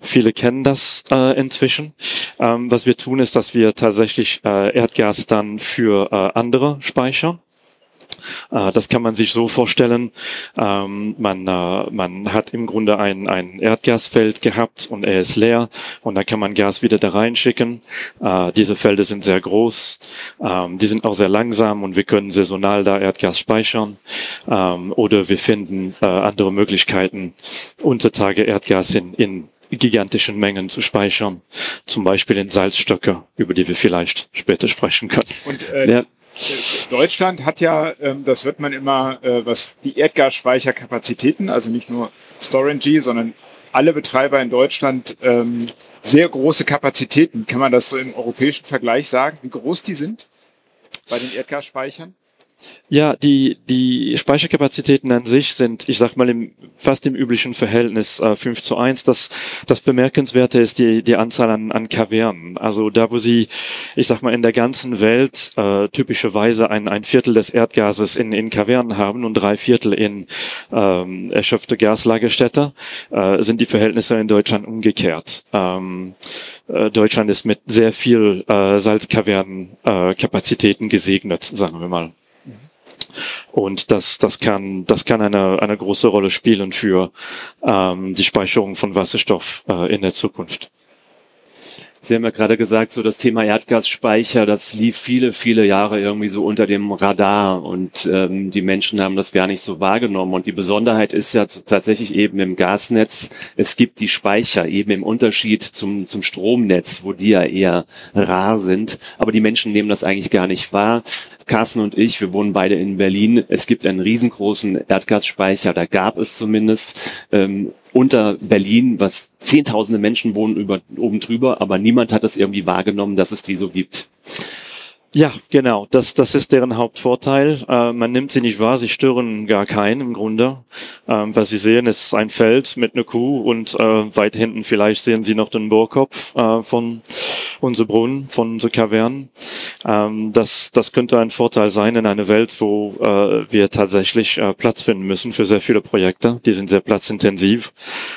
viele kennen das äh, inzwischen. Ähm, was wir tun, ist, dass wir tatsächlich äh, Erdgas dann für äh, andere speichern. Äh, das kann man sich so vorstellen. Ähm, man, äh, man hat im Grunde ein, ein Erdgasfeld gehabt und er ist leer und dann kann man Gas wieder da reinschicken. Äh, diese Felder sind sehr groß, ähm, die sind auch sehr langsam und wir können saisonal da Erdgas speichern. Ähm, oder wir finden äh, andere Möglichkeiten, unter Tage Erdgas in, in gigantischen Mengen zu speichern. Zum Beispiel in Salzstöcke, über die wir vielleicht später sprechen können. Und äh, ja. Deutschland hat ja, ähm, das wird man immer, äh, was die Erdgasspeicherkapazitäten, also nicht nur Storengy, sondern alle Betreiber in Deutschland ähm, sehr große Kapazitäten. Kann man das so im europäischen Vergleich sagen, wie groß die sind bei den Erdgasspeichern? Ja, die, die Speicherkapazitäten an sich sind, ich sag mal, im, fast im üblichen Verhältnis äh, 5 zu 1. Das, das Bemerkenswerte ist die, die Anzahl an, an Kavernen. Also da, wo sie, ich sag mal, in der ganzen Welt äh, typischerweise ein, ein Viertel des Erdgases in, in Kavernen haben und drei Viertel in ähm, erschöpfte Gaslagerstätte, äh, sind die Verhältnisse in Deutschland umgekehrt. Ähm, äh, Deutschland ist mit sehr viel äh, Salzkavernen-Kapazitäten äh, gesegnet, sagen wir mal. Und das, das kann, das kann eine, eine große Rolle spielen für ähm, die Speicherung von Wasserstoff äh, in der Zukunft. Sie haben ja gerade gesagt, so das Thema Erdgasspeicher, das lief viele, viele Jahre irgendwie so unter dem Radar und ähm, die Menschen haben das gar nicht so wahrgenommen. Und die Besonderheit ist ja tatsächlich eben im Gasnetz, es gibt die Speicher eben im Unterschied zum, zum Stromnetz, wo die ja eher rar sind. Aber die Menschen nehmen das eigentlich gar nicht wahr. Carsten und ich, wir wohnen beide in Berlin. Es gibt einen riesengroßen Erdgasspeicher, da gab es zumindest ähm, unter Berlin, was zehntausende Menschen wohnen über, oben drüber, aber niemand hat es irgendwie wahrgenommen, dass es die so gibt. Ja, genau. Das, das ist deren Hauptvorteil. Äh, man nimmt sie nicht wahr, sie stören gar keinen im Grunde. Ähm, was sie sehen, ist ein Feld mit einer Kuh und äh, weit hinten vielleicht sehen sie noch den Bohrkopf äh, von unser Brunnen, von unserer Kavernen. Ähm, das, das könnte ein Vorteil sein in einer Welt, wo äh, wir tatsächlich äh, Platz finden müssen für sehr viele Projekte. Die sind sehr platzintensiv.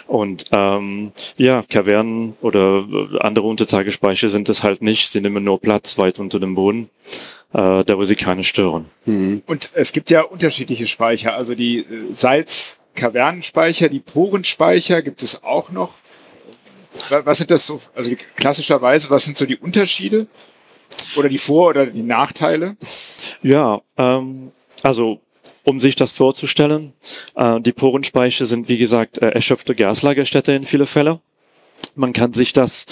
Und ähm, ja, Kavernen oder äh, andere Untertagespeicher sind es halt nicht. Sie nehmen nur Platz weit unter dem Boden äh, da wo sie keine stören. Mhm. Und es gibt ja unterschiedliche Speicher, also die äh, Salzkavernenspeicher, die Porenspeicher gibt es auch noch. Was sind das so, also klassischerweise, was sind so die Unterschiede oder die Vor- oder die Nachteile? Ja, ähm, also um sich das vorzustellen, äh, die Porenspeicher sind wie gesagt äh, erschöpfte Gaslagerstätte in viele Fälle. Man kann sich das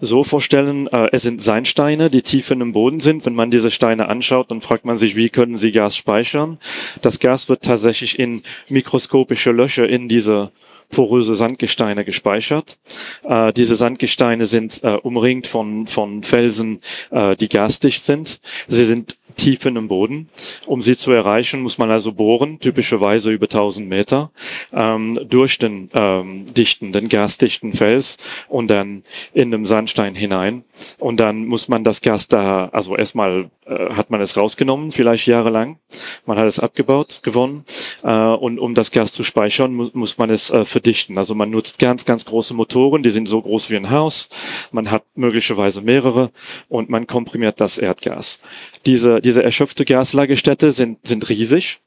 so vorstellen, äh, es sind Seinsteine, die tief in dem Boden sind. Wenn man diese Steine anschaut, dann fragt man sich, wie können sie Gas speichern? Das Gas wird tatsächlich in mikroskopische Löcher in diese poröse Sandgesteine gespeichert. Äh, diese Sandgesteine sind äh, umringt von, von Felsen, äh, die gasdicht sind. Sie sind Tiefen im Boden. Um sie zu erreichen, muss man also bohren, typischerweise über 1000 Meter, ähm, durch den ähm, dichten, den gasdichten Fels und dann in den Sandstein hinein. Und dann muss man das Gas da, also erstmal äh, hat man es rausgenommen, vielleicht jahrelang. Man hat es abgebaut, gewonnen. Äh, und um das Gas zu speichern, mu muss man es äh, verdichten. Also man nutzt ganz, ganz große Motoren, die sind so groß wie ein Haus. Man hat möglicherweise mehrere und man komprimiert das Erdgas. Diese, diese erschöpfte Gaslagerstätte sind, sind riesig.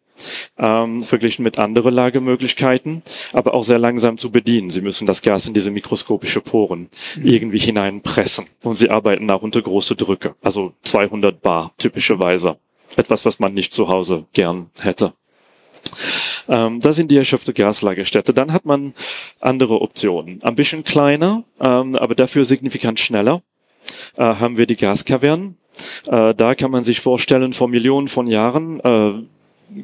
Ähm, verglichen mit anderen Lagemöglichkeiten, aber auch sehr langsam zu bedienen. Sie müssen das Gas in diese mikroskopische Poren mhm. irgendwie hineinpressen und sie arbeiten auch unter große Drücke, also 200 Bar typischerweise. Etwas, was man nicht zu Hause gern hätte. Ähm, das sind die erschöpfte Gaslagerstätte. Dann hat man andere Optionen. Ein bisschen kleiner, ähm, aber dafür signifikant schneller äh, haben wir die Gaskavernen. Äh, da kann man sich vorstellen, vor Millionen von Jahren, äh,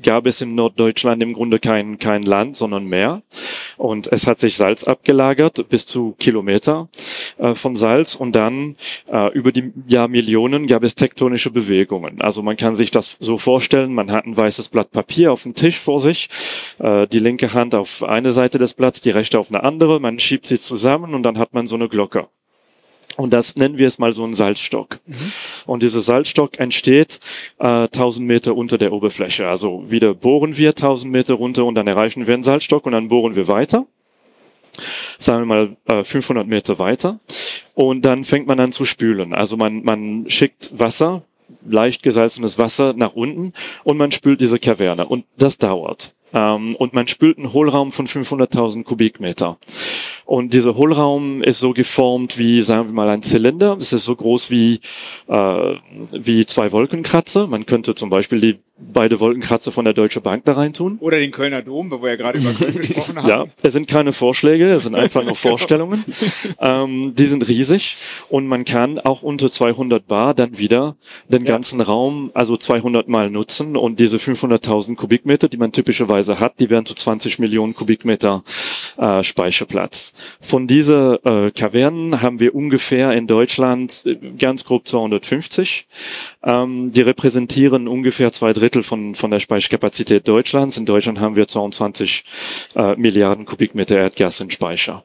gab es in Norddeutschland im Grunde kein, kein Land, sondern Meer. Und es hat sich Salz abgelagert bis zu Kilometer äh, von Salz. Und dann äh, über die Jahrmillionen gab es tektonische Bewegungen. Also man kann sich das so vorstellen, man hat ein weißes Blatt Papier auf dem Tisch vor sich, äh, die linke Hand auf eine Seite des Blatts, die rechte auf eine andere, man schiebt sie zusammen und dann hat man so eine Glocke. Und das nennen wir es mal so ein Salzstock. Mhm. Und dieser Salzstock entsteht äh, 1000 Meter unter der Oberfläche. Also wieder bohren wir 1000 Meter runter und dann erreichen wir einen Salzstock und dann bohren wir weiter. Sagen wir mal äh, 500 Meter weiter. Und dann fängt man an zu spülen. Also man, man schickt Wasser, leicht gesalzenes Wasser nach unten und man spült diese Kaverne. Und das dauert. Ähm, und man spült einen Hohlraum von 500.000 Kubikmeter. Und dieser Hohlraum ist so geformt wie, sagen wir mal, ein Zylinder. Es ist so groß wie, äh, wie zwei Wolkenkratzer. Man könnte zum Beispiel die beide Wolkenkratzer von der Deutsche Bank da rein tun. Oder den Kölner Dom, wo wir ja gerade über Köln gesprochen haben. Ja, es sind keine Vorschläge, es sind einfach nur Vorstellungen. ähm, die sind riesig und man kann auch unter 200 Bar dann wieder den ja. ganzen Raum, also 200 Mal nutzen und diese 500.000 Kubikmeter, die man typischerweise hat, die werden zu 20 Millionen Kubikmeter äh, Speicherplatz. Von dieser äh, Kavernen haben wir ungefähr in Deutschland äh, ganz grob 250. Ähm, die repräsentieren ungefähr zwei Drittel von, von der Speicherkapazität Deutschlands. In Deutschland haben wir 22 äh, Milliarden Kubikmeter Erdgas in Speicher.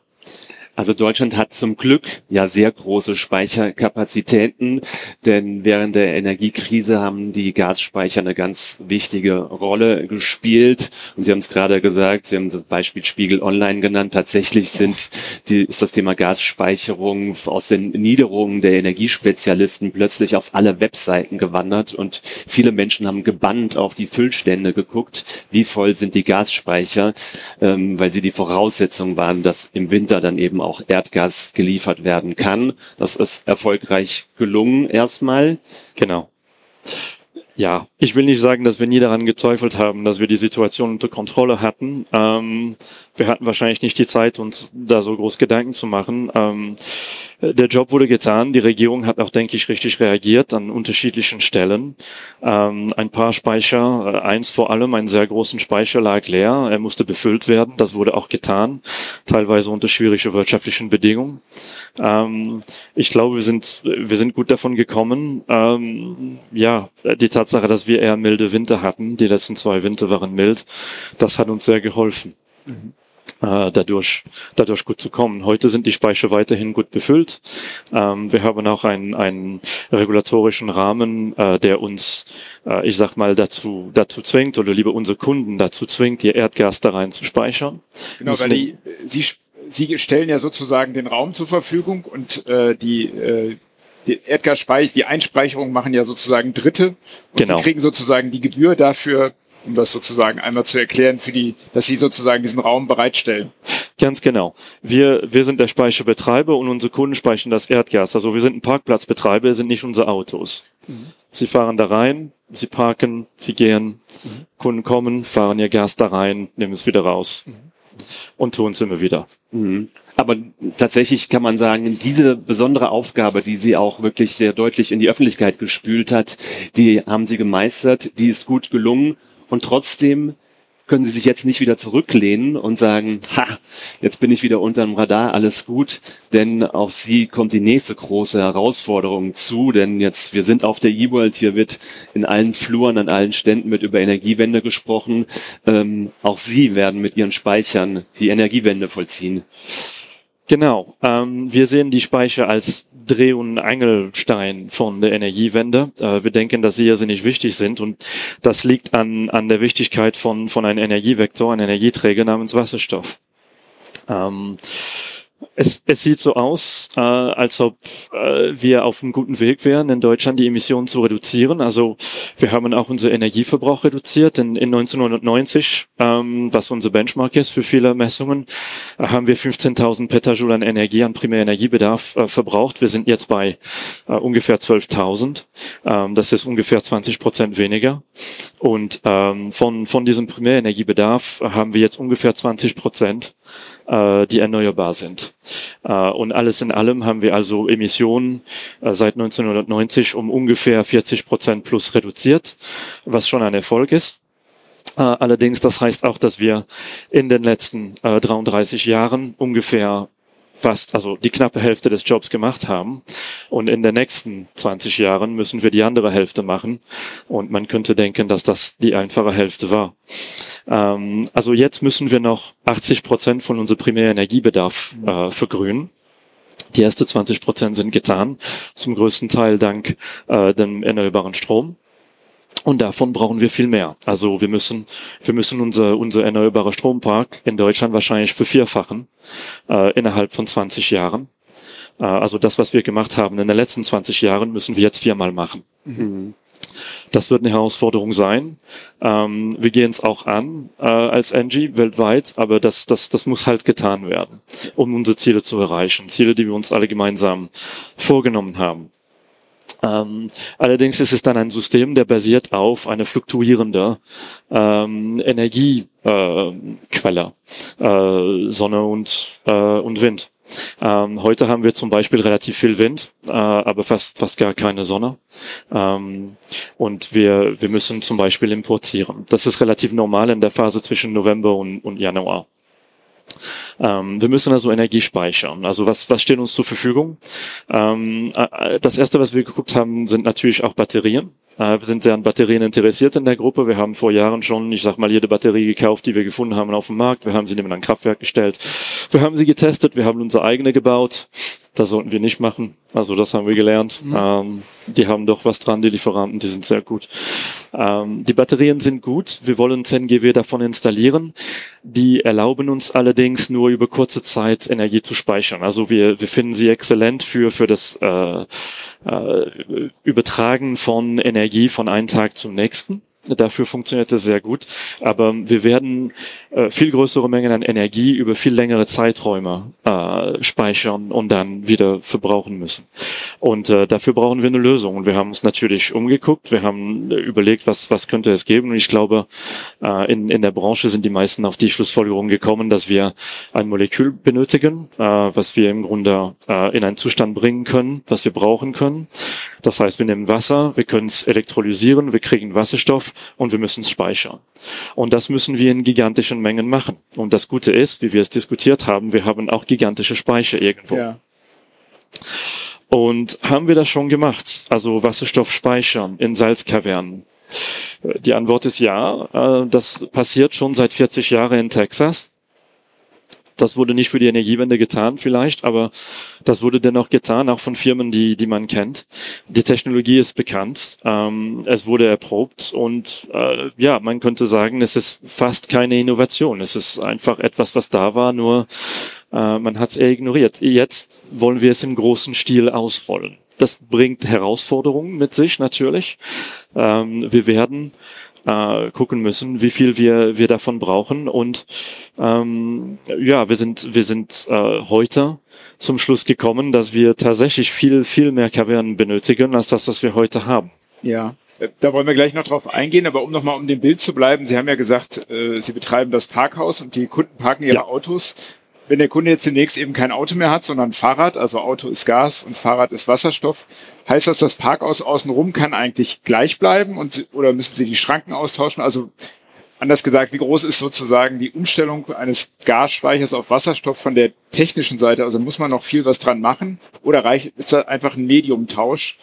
Also Deutschland hat zum Glück ja sehr große Speicherkapazitäten, denn während der Energiekrise haben die Gasspeicher eine ganz wichtige Rolle gespielt. Und Sie haben es gerade gesagt, Sie haben das Beispiel Spiegel Online genannt. Tatsächlich sind die, ist das Thema Gasspeicherung aus den Niederungen der Energiespezialisten plötzlich auf alle Webseiten gewandert und viele Menschen haben gebannt auf die Füllstände geguckt, wie voll sind die Gasspeicher, ähm, weil sie die Voraussetzung waren, dass im Winter dann eben auch Erdgas geliefert werden kann. Das ist erfolgreich gelungen erstmal. Genau. Ja, ich will nicht sagen, dass wir nie daran gezweifelt haben, dass wir die Situation unter Kontrolle hatten. Ähm, wir hatten wahrscheinlich nicht die Zeit, uns da so groß Gedanken zu machen. Ähm, der Job wurde getan. Die Regierung hat auch, denke ich, richtig reagiert an unterschiedlichen Stellen. Ähm, ein paar Speicher, äh, eins vor allem, einen sehr großen Speicher lag leer. Er musste befüllt werden. Das wurde auch getan, teilweise unter schwierigen wirtschaftlichen Bedingungen. Ähm, ich glaube, wir sind, wir sind gut davon gekommen. Ähm, ja, die Tatsache, dass wir eher milde Winter hatten, die letzten zwei Winter waren mild, das hat uns sehr geholfen. Mhm äh, dadurch, dadurch gut zu kommen. Heute sind die Speicher weiterhin gut befüllt. Ähm, wir haben auch einen, einen regulatorischen Rahmen, äh, der uns, äh, ich sag mal, dazu, dazu zwingt oder lieber unsere Kunden dazu zwingt, ihr Erdgas da rein zu speichern. Genau, weil die, Sie, Sie stellen ja sozusagen den Raum zur Verfügung und äh, die äh, die Erdgasspeicher, die Einspeicherung machen ja sozusagen Dritte und genau. sie kriegen sozusagen die Gebühr dafür um das sozusagen einmal zu erklären, für die, dass Sie sozusagen diesen Raum bereitstellen. Ganz genau. Wir, wir sind der Speicherbetreiber und unsere Kunden speichern das Erdgas. Also wir sind ein Parkplatzbetreiber, sind nicht unsere Autos. Mhm. Sie fahren da rein, sie parken, sie gehen, mhm. Kunden kommen, fahren ihr Gas da rein, nehmen es wieder raus. Mhm. Und tun es immer wieder. Mhm. Aber tatsächlich kann man sagen, diese besondere Aufgabe, die sie auch wirklich sehr deutlich in die Öffentlichkeit gespült hat, die haben sie gemeistert, die ist gut gelungen und trotzdem können sie sich jetzt nicht wieder zurücklehnen und sagen, ha, jetzt bin ich wieder unter dem Radar, alles gut, denn auf sie kommt die nächste große Herausforderung zu, denn jetzt, wir sind auf der E-World, hier wird in allen Fluren, an allen Ständen mit über Energiewende gesprochen, ähm, auch sie werden mit ihren Speichern die Energiewende vollziehen. Genau. Ähm, wir sehen die Speicher als Dreh- und Angelstein von der Energiewende. Äh, wir denken, dass sie irrsinnig wichtig sind und das liegt an, an der Wichtigkeit von, von einem Energievektor, einem Energieträger namens Wasserstoff. Ähm, es, es sieht so aus, äh, als ob äh, wir auf einem guten Weg wären, in Deutschland die Emissionen zu reduzieren. Also wir haben auch unser Energieverbrauch reduziert. In, in 1990, ähm, was unser Benchmark ist für viele Messungen, äh, haben wir 15.000 Petajoule an Energie, an Primärenergiebedarf äh, verbraucht. Wir sind jetzt bei äh, ungefähr 12.000. Ähm, das ist ungefähr 20 Prozent weniger. Und ähm, von, von diesem Primärenergiebedarf haben wir jetzt ungefähr 20 Prozent äh, die erneuerbar sind. Äh, und alles in allem haben wir also Emissionen äh, seit 1990 um ungefähr 40 Prozent plus reduziert, was schon ein Erfolg ist. Äh, allerdings, das heißt auch, dass wir in den letzten äh, 33 Jahren ungefähr fast, also die knappe Hälfte des Jobs gemacht haben. Und in den nächsten 20 Jahren müssen wir die andere Hälfte machen. Und man könnte denken, dass das die einfache Hälfte war. Ähm, also jetzt müssen wir noch 80 Prozent von unserem Primärenergiebedarf äh, vergrünen. Die ersten 20 Prozent sind getan, zum größten Teil dank äh, dem erneuerbaren Strom. Und davon brauchen wir viel mehr. Also wir müssen, wir müssen unser, unser erneuerbarer Strompark in Deutschland wahrscheinlich vervierfachen äh, innerhalb von 20 Jahren. Äh, also das, was wir gemacht haben in den letzten 20 Jahren, müssen wir jetzt viermal machen. Mhm. Das wird eine Herausforderung sein. Ähm, wir gehen es auch an äh, als Engie weltweit, aber das, das, das muss halt getan werden, um unsere Ziele zu erreichen. Ziele, die wir uns alle gemeinsam vorgenommen haben. Ähm, allerdings ist es dann ein System, der basiert auf einer fluktuierenden ähm, Energiequelle, äh, äh, Sonne und, äh, und Wind. Ähm, heute haben wir zum Beispiel relativ viel Wind, äh, aber fast, fast gar keine Sonne. Ähm, und wir, wir müssen zum Beispiel importieren. Das ist relativ normal in der Phase zwischen November und, und Januar. Ähm, wir müssen also Energie speichern. Also was, was steht uns zur Verfügung? Ähm, äh, das erste, was wir geguckt haben, sind natürlich auch Batterien. Äh, wir sind sehr an Batterien interessiert in der Gruppe. Wir haben vor Jahren schon, ich sag mal, jede Batterie gekauft, die wir gefunden haben auf dem Markt. Wir haben sie neben ein Kraftwerk gestellt. Wir haben sie getestet. Wir haben unsere eigene gebaut. Das sollten wir nicht machen. Also das haben wir gelernt. Mhm. Ähm, die haben doch was dran, die Lieferanten, die sind sehr gut. Ähm, die Batterien sind gut. Wir wollen 10 GW davon installieren. Die erlauben uns allerdings nur über kurze Zeit Energie zu speichern. Also wir, wir finden sie exzellent für, für das äh, äh, Übertragen von Energie von einem Tag zum nächsten. Dafür funktioniert es sehr gut. Aber wir werden äh, viel größere Mengen an Energie über viel längere Zeiträume äh, speichern und dann wieder verbrauchen müssen. Und äh, dafür brauchen wir eine Lösung. Und wir haben uns natürlich umgeguckt. Wir haben überlegt, was, was könnte es geben. Und ich glaube, äh, in, in der Branche sind die meisten auf die Schlussfolgerung gekommen, dass wir ein Molekül benötigen, äh, was wir im Grunde äh, in einen Zustand bringen können, was wir brauchen können. Das heißt, wir nehmen Wasser, wir können es elektrolysieren, wir kriegen Wasserstoff und wir müssen es speichern. Und das müssen wir in gigantischen Mengen machen. Und das Gute ist, wie wir es diskutiert haben, wir haben auch gigantische Speicher irgendwo. Ja. Und haben wir das schon gemacht? Also Wasserstoff speichern in Salzkavernen? Die Antwort ist ja. Äh, das passiert schon seit 40 Jahren in Texas. Das wurde nicht für die Energiewende getan vielleicht, aber das wurde dennoch getan, auch von Firmen, die, die man kennt. Die Technologie ist bekannt, ähm, es wurde erprobt und äh, ja, man könnte sagen, es ist fast keine Innovation. Es ist einfach etwas, was da war, nur äh, man hat es eher ignoriert. Jetzt wollen wir es im großen Stil ausrollen. Das bringt Herausforderungen mit sich natürlich. Ähm, wir werden äh, gucken müssen, wie viel wir, wir davon brauchen. Und ähm, ja, wir sind, wir sind äh, heute zum Schluss gekommen, dass wir tatsächlich viel, viel mehr Kavernen benötigen, als das, was wir heute haben. Ja. Da wollen wir gleich noch drauf eingehen, aber um nochmal um dem Bild zu bleiben, Sie haben ja gesagt, äh, Sie betreiben das Parkhaus und die Kunden parken ihre ja. Autos wenn der Kunde jetzt demnächst eben kein Auto mehr hat, sondern Fahrrad, also Auto ist Gas und Fahrrad ist Wasserstoff, heißt das, das Parkhaus außenrum kann eigentlich gleich bleiben und, oder müssen Sie die Schranken austauschen? Also anders gesagt, wie groß ist sozusagen die Umstellung eines Gasspeichers auf Wasserstoff von der technischen Seite? Also muss man noch viel was dran machen oder reicht, ist das einfach ein Mediumtausch,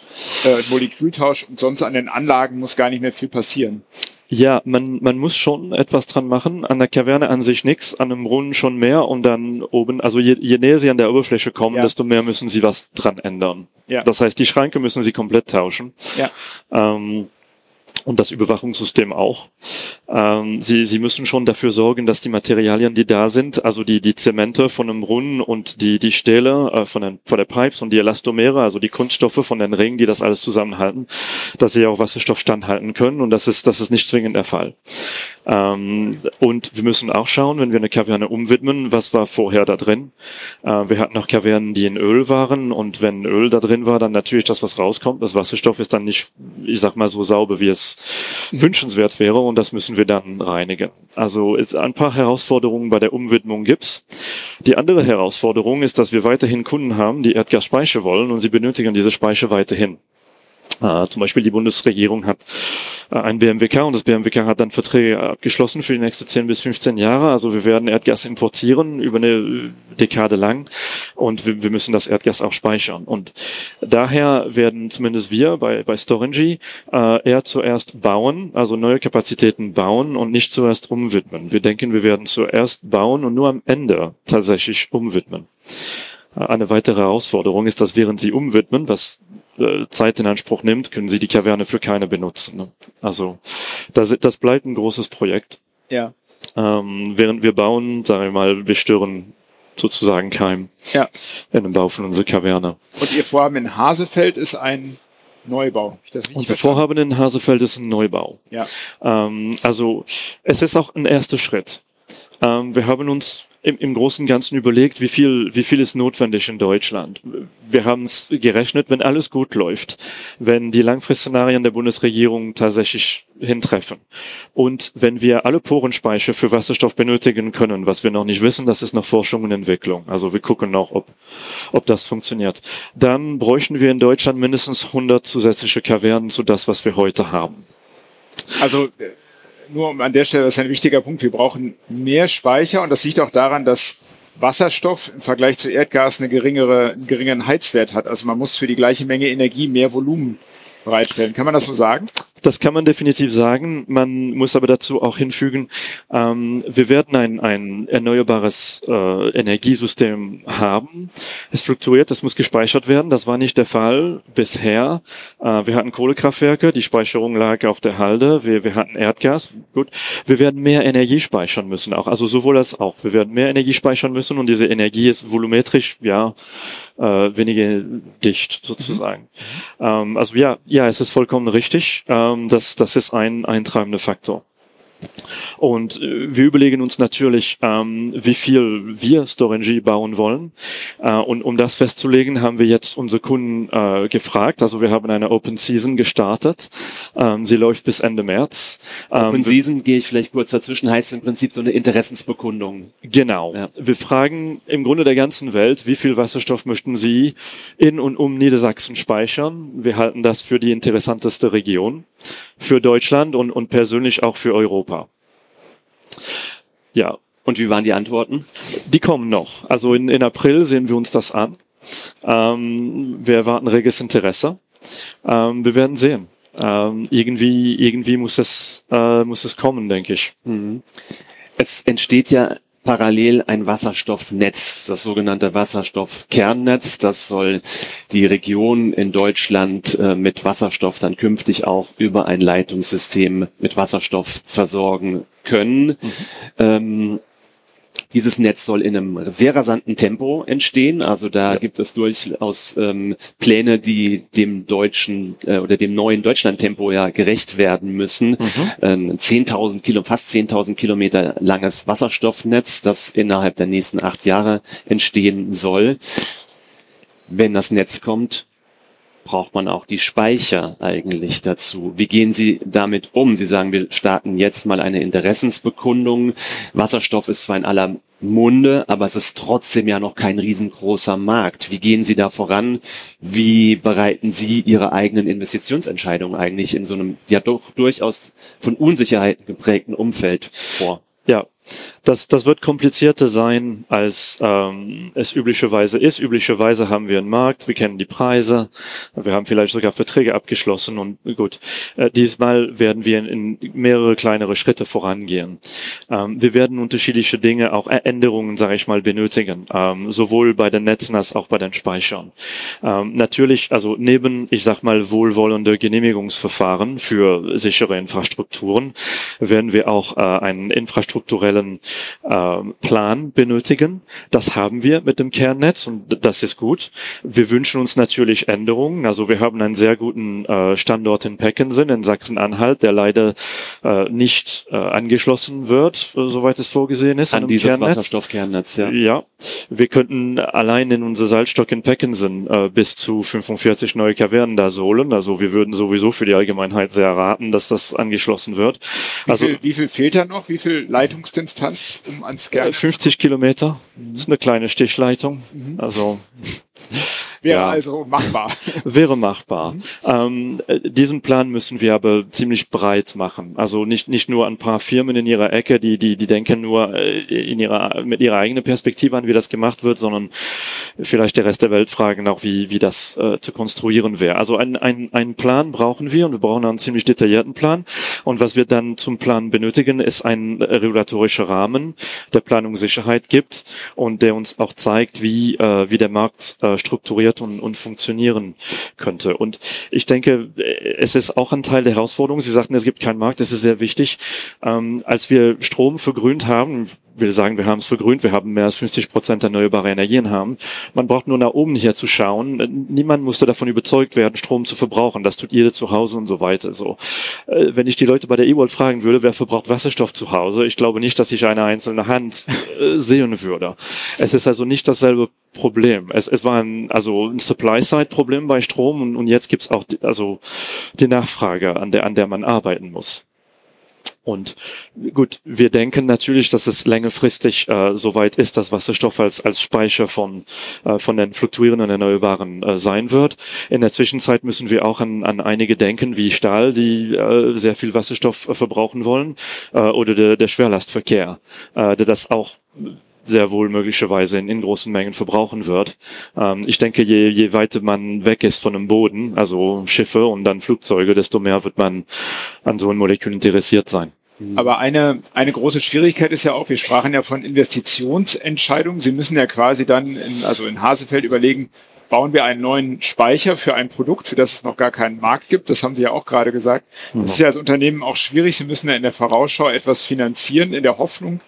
äh, Molekültausch und sonst an den Anlagen muss gar nicht mehr viel passieren? Ja, man, man muss schon etwas dran machen. An der Kaverne an sich nichts, an einem Brunnen schon mehr und dann oben, also je, je näher sie an der Oberfläche kommen, ja. desto mehr müssen sie was dran ändern. Ja. Das heißt, die Schranke müssen sie komplett tauschen. Ja. Ähm, und das Überwachungssystem auch. Ähm, sie, sie müssen schon dafür sorgen, dass die Materialien, die da sind, also die, die Zemente von einem Brunnen und die, die Stähle äh, von, den, von der Pipes und die Elastomere, also die Kunststoffe von den Ringen, die das alles zusammenhalten, dass sie auch Wasserstoff standhalten können und das ist, das ist nicht zwingend der Fall. Ähm, und wir müssen auch schauen, wenn wir eine Kaverne umwidmen, was war vorher da drin. Äh, wir hatten noch Kavernen, die in Öl waren und wenn Öl da drin war, dann natürlich das, was rauskommt. Das Wasserstoff ist dann nicht, ich sag mal, so sauber, wie es wünschenswert wäre und das müssen wir dann reinigen. Also es ein paar Herausforderungen bei der Umwidmung gibt's. Die andere Herausforderung ist, dass wir weiterhin Kunden haben, die Erdgasspeicher wollen und sie benötigen diese Speicher weiterhin. Äh, zum Beispiel die Bundesregierung hat äh, ein BMWK und das BMWK hat dann Verträge abgeschlossen für die nächsten 10 bis 15 Jahre. Also wir werden Erdgas importieren über eine Dekade lang und wir, wir müssen das Erdgas auch speichern. Und daher werden zumindest wir bei, bei Storengy äh, eher zuerst bauen, also neue Kapazitäten bauen und nicht zuerst umwidmen. Wir denken, wir werden zuerst bauen und nur am Ende tatsächlich umwidmen. Äh, eine weitere Herausforderung ist, dass während Sie umwidmen, was äh, Zeit in Anspruch nimmt, können Sie die Kaverne für keine benutzen. Ne? Also das, das bleibt ein großes Projekt. Ja. Ähm, während wir bauen, sagen wir mal, wir stören sozusagen keinem Ja. in dem Bau von unserer Kaverne. Und Ihr Vorhaben in Hasefeld ist ein Neubau. Unser? Vorhaben in Hasefeld ist ein Neubau. Ja. Ähm, also es ist auch ein erster Schritt. Ähm, wir haben uns im, im Großen und Ganzen überlegt, wie viel, wie viel ist notwendig in Deutschland. Wir haben es gerechnet, wenn alles gut läuft, wenn die Langfristszenarien der Bundesregierung tatsächlich hintreffen und wenn wir alle Porenspeicher für Wasserstoff benötigen können, was wir noch nicht wissen, das ist noch Forschung und Entwicklung. Also wir gucken noch, ob, ob das funktioniert. Dann bräuchten wir in Deutschland mindestens 100 zusätzliche Kavernen zu das, was wir heute haben. Also nur um an der Stelle, das ist ein wichtiger Punkt, wir brauchen mehr Speicher und das liegt auch daran, dass Wasserstoff im Vergleich zu Erdgas eine geringere, einen geringeren Heizwert hat. Also man muss für die gleiche Menge Energie mehr Volumen bereitstellen. Kann man das so sagen? Das kann man definitiv sagen. Man muss aber dazu auch hinfügen, ähm, wir werden ein, ein erneuerbares äh, Energiesystem haben. Es fluktuiert, es muss gespeichert werden. Das war nicht der Fall bisher. Äh, wir hatten Kohlekraftwerke, die Speicherung lag auf der Halde. Wir, wir hatten Erdgas. Gut. Wir werden mehr Energie speichern müssen auch. Also sowohl als auch. Wir werden mehr Energie speichern müssen und diese Energie ist volumetrisch, ja, äh, weniger dicht sozusagen. Ähm, also ja, ja, es ist vollkommen richtig. Ähm, das, das ist ein, ein treibender Faktor. Und äh, wir überlegen uns natürlich, ähm, wie viel wir Storengy bauen wollen. Äh, und um das festzulegen, haben wir jetzt unsere Kunden äh, gefragt. Also wir haben eine Open Season gestartet. Ähm, sie läuft bis Ende März. Ähm, Open Season, gehe ich vielleicht kurz dazwischen, heißt im Prinzip so eine Interessensbekundung. Genau. Ja. Wir fragen im Grunde der ganzen Welt, wie viel Wasserstoff möchten Sie in und um Niedersachsen speichern? Wir halten das für die interessanteste Region für Deutschland und, und persönlich auch für Europa. Ja, Und wie waren die Antworten? die kommen noch. Also in, in April sehen wir uns das an. Ähm, wir erwarten reges Interesse. Ähm, wir werden sehen. Ähm, irgendwie, irgendwie muss es, äh, muss es kommen, denke ich. Mhm. Es entsteht ja parallel ein Wasserstoffnetz, das sogenannte Wasserstoffkernnetz. Das soll die Region in Deutschland äh, mit Wasserstoff dann künftig auch über ein Leitungssystem mit Wasserstoff versorgen können. Ähm, dieses Netz soll in einem sehr rasanten Tempo entstehen. Also da gibt es durchaus ähm, Pläne, die dem deutschen äh, oder dem neuen Deutschlandtempo ja gerecht werden müssen. Ähm, 10.000 Kilo, fast 10.000 Kilometer langes Wasserstoffnetz, das innerhalb der nächsten acht Jahre entstehen soll. Wenn das Netz kommt, braucht man auch die Speicher eigentlich dazu. Wie gehen Sie damit um? Sie sagen, wir starten jetzt mal eine Interessensbekundung. Wasserstoff ist zwar in aller Munde, aber es ist trotzdem ja noch kein riesengroßer Markt. Wie gehen Sie da voran? Wie bereiten Sie Ihre eigenen Investitionsentscheidungen eigentlich in so einem ja doch durchaus von Unsicherheiten geprägten Umfeld vor? Ja, das, das wird komplizierter sein, als ähm, es üblicherweise ist. Üblicherweise haben wir einen Markt, wir kennen die Preise, wir haben vielleicht sogar Verträge abgeschlossen und gut, äh, diesmal werden wir in, in mehrere kleinere Schritte vorangehen. Ähm, wir werden unterschiedliche Dinge, auch Änderungen, sage ich mal, benötigen, ähm, sowohl bei den Netzen als auch bei den Speichern. Ähm, natürlich, also neben, ich sag mal, wohlwollende Genehmigungsverfahren für sichere Infrastrukturen werden wir auch äh, einen infrastrukturellen Plan benötigen. Das haben wir mit dem Kernnetz und das ist gut. Wir wünschen uns natürlich Änderungen. Also wir haben einen sehr guten äh, Standort in Peckensen in Sachsen-Anhalt, der leider äh, nicht äh, angeschlossen wird, soweit es vorgesehen ist. An dieses Kernnetz. Wasserstoffkernnetz, ja. Ja, wir könnten allein in unser Salzstock in Peckensen bis zu 45 neue Kavernen da sohlen. Also wir würden sowieso für die Allgemeinheit sehr raten, dass das angeschlossen wird. Wie, Also viel, wie viel fehlt da noch? Wie viel Um ans Kern? 50 Kilometer, das ist eine kleine Stichleitung. Also Wäre ja. also machbar. Wäre machbar. Mhm. Ähm, äh, diesen Plan müssen wir aber ziemlich breit machen. Also nicht, nicht nur ein paar Firmen in ihrer Ecke, die, die, die denken nur äh, in ihrer, mit ihrer eigenen Perspektive an, wie das gemacht wird, sondern vielleicht der Rest der Welt fragen auch, wie, wie das äh, zu konstruieren wäre. Also ein, ein, einen Plan brauchen wir und wir brauchen einen ziemlich detaillierten Plan. Und was wir dann zum Plan benötigen, ist ein regulatorischer Rahmen, der Planungssicherheit gibt und der uns auch zeigt, wie, äh, wie der Markt äh, strukturiert und, und funktionieren könnte. Und ich denke, es ist auch ein Teil der Herausforderung. Sie sagten, es gibt keinen Markt, das ist sehr wichtig. Ähm, als wir Strom vergrünt haben, will sagen, wir haben es vergrünt, wir haben mehr als 50 Prozent erneuerbare Energien haben. Man braucht nur nach oben hier zu schauen. Niemand musste davon überzeugt werden, Strom zu verbrauchen. Das tut jeder zu Hause und so weiter. So, äh, wenn ich die Leute bei der E-World fragen würde, wer verbraucht Wasserstoff zu Hause, ich glaube nicht, dass ich eine einzelne Hand äh, sehen würde. Es ist also nicht dasselbe Problem. Es, es war ein, also ein Supply-Side-Problem bei Strom und, und jetzt gibt's auch die, also die Nachfrage, an der, an der man arbeiten muss. Und gut, wir denken natürlich, dass es längerfristig äh, soweit ist, dass Wasserstoff als, als Speicher von, äh, von den fluktuierenden Erneuerbaren äh, sein wird. In der Zwischenzeit müssen wir auch an, an einige denken, wie Stahl, die äh, sehr viel Wasserstoff äh, verbrauchen wollen, äh, oder der, der Schwerlastverkehr, äh, der das auch sehr wohl möglicherweise in, in großen Mengen verbrauchen wird. Ähm, ich denke, je, je weiter man weg ist von dem Boden, also Schiffe und dann Flugzeuge, desto mehr wird man an so ein Molekül interessiert sein. Mhm. Aber eine, eine große Schwierigkeit ist ja auch, wir sprachen ja von Investitionsentscheidungen. Sie müssen ja quasi dann, in, also in Hasefeld überlegen, bauen wir einen neuen Speicher für ein Produkt, für das es noch gar keinen Markt gibt. Das haben Sie ja auch gerade gesagt. Das ist ja als Unternehmen auch schwierig. Sie müssen ja in der Vorausschau etwas finanzieren, in der Hoffnung,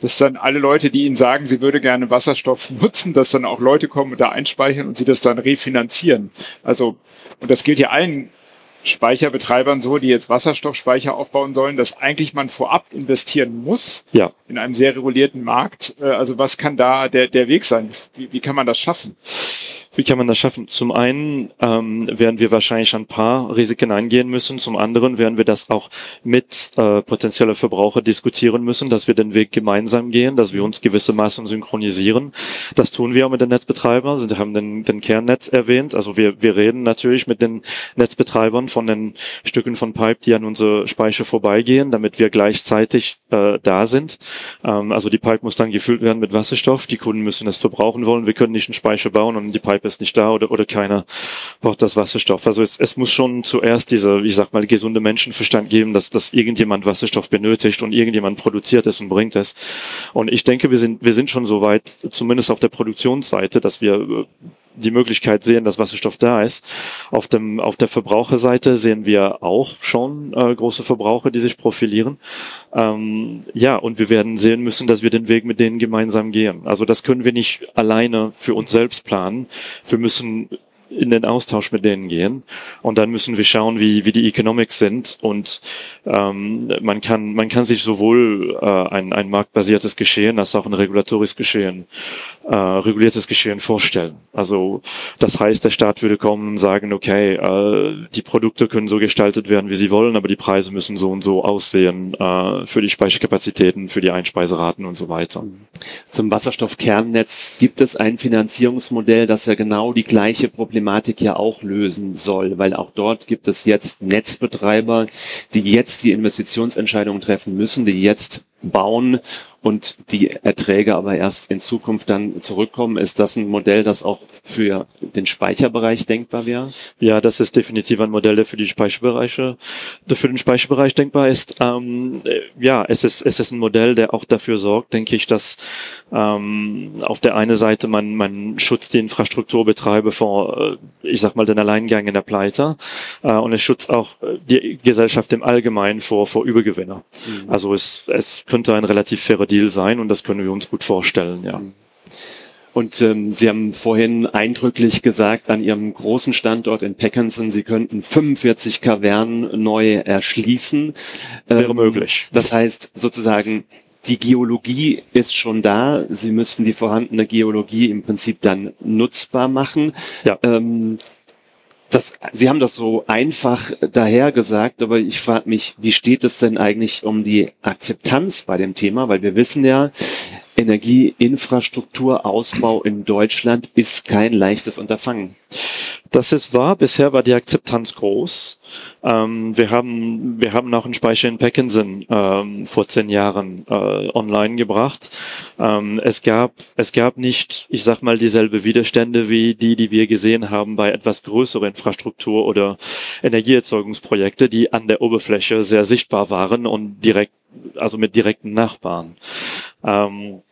dass dann alle Leute, die Ihnen sagen, sie würde gerne Wasserstoff nutzen, dass dann auch Leute kommen und da einspeichern und sie das dann refinanzieren. Also, und das gilt ja allen Speicherbetreibern so, die jetzt Wasserstoffspeicher aufbauen sollen, dass eigentlich man vorab investieren muss ja. in einem sehr regulierten Markt. Äh, also was kann da der, der Weg sein? Wie, wie kann man das schaffen? Wie kann man das schaffen? Zum einen ähm, werden wir wahrscheinlich ein paar Risiken eingehen müssen. Zum anderen werden wir das auch mit äh, potenzieller Verbraucher diskutieren müssen, dass wir den Weg gemeinsam gehen, dass wir uns gewissermaßen synchronisieren. Das tun wir auch mit den Netzbetreibern. Sie haben den, den Kernnetz erwähnt. Also wir, wir reden natürlich mit den Netzbetreibern von den Stücken von Pipe, die an unsere Speicher vorbeigehen, damit wir gleichzeitig äh, da sind. Ähm, also die Pipe muss dann gefüllt werden mit Wasserstoff. Die Kunden müssen es verbrauchen wollen. Wir können nicht einen Speicher bauen und die Pipe ist nicht da oder, oder keiner braucht das Wasserstoff. Also es, es muss schon zuerst dieser, ich sag mal, gesunde Menschenverstand geben, dass, dass irgendjemand Wasserstoff benötigt und irgendjemand produziert es und bringt es. Und ich denke, wir sind, wir sind schon so weit, zumindest auf der Produktionsseite, dass wir äh, die Möglichkeit sehen, dass Wasserstoff da ist. Auf dem auf der Verbraucherseite sehen wir auch schon äh, große Verbraucher, die sich profilieren. Ähm, ja, und wir werden sehen müssen, dass wir den Weg mit denen gemeinsam gehen. Also das können wir nicht alleine für uns selbst planen. Wir müssen in den Austausch mit denen gehen und dann müssen wir schauen, wie, wie die Economics sind und ähm, man kann man kann sich sowohl äh, ein, ein marktbasiertes Geschehen als auch ein regulatorisches Geschehen, äh, reguliertes Geschehen vorstellen. Also das heißt, der Staat würde kommen und sagen, okay, äh, die Produkte können so gestaltet werden, wie sie wollen, aber die Preise müssen so und so aussehen äh, für die Speicherkapazitäten, für die Einspeiseraten und so weiter. Zum Wasserstoffkernnetz gibt es ein Finanzierungsmodell, das ja genau die gleiche Problematik Problematik ja auch lösen soll, weil auch dort gibt es jetzt Netzbetreiber, die jetzt die Investitionsentscheidungen treffen müssen, die jetzt bauen und die Erträge aber erst in Zukunft dann zurückkommen. Ist das ein Modell, das auch für den Speicherbereich denkbar wäre? Ja, das ist definitiv ein Modell, der für die Speicherbereiche, für den Speicherbereich denkbar ist. Ähm, ja, es ist, es ist ein Modell, der auch dafür sorgt, denke ich, dass ähm, auf der einen Seite man, man schützt die Infrastrukturbetreiber vor, äh, ich sag mal, den Alleingang in der Pleite äh, und es schützt auch die Gesellschaft im Allgemeinen vor, vor Übergewinner. Mhm. Also es, es könnte ein relativ fairer Deal sein und das können wir uns gut vorstellen, ja. Und ähm, Sie haben vorhin eindrücklich gesagt, an Ihrem großen Standort in Peckensen, Sie könnten 45 Kavernen neu erschließen. Wäre ähm, möglich. Das heißt sozusagen, die Geologie ist schon da. Sie müssten die vorhandene Geologie im Prinzip dann nutzbar machen. Ja. Ähm, das, Sie haben das so einfach daher gesagt, aber ich frage mich, wie steht es denn eigentlich um die Akzeptanz bei dem Thema? Weil wir wissen ja, Energieinfrastrukturausbau in Deutschland ist kein leichtes Unterfangen. Das ist wahr. Bisher war die Akzeptanz groß. Ähm, wir haben wir haben auch einen Speicher in Peckensen ähm, vor zehn Jahren äh, online gebracht. Ähm, es gab es gab nicht, ich sag mal, dieselbe Widerstände wie die, die wir gesehen haben bei etwas größeren Infrastruktur oder Energieerzeugungsprojekte, die an der Oberfläche sehr sichtbar waren und direkt also mit direkten Nachbarn. Ähm,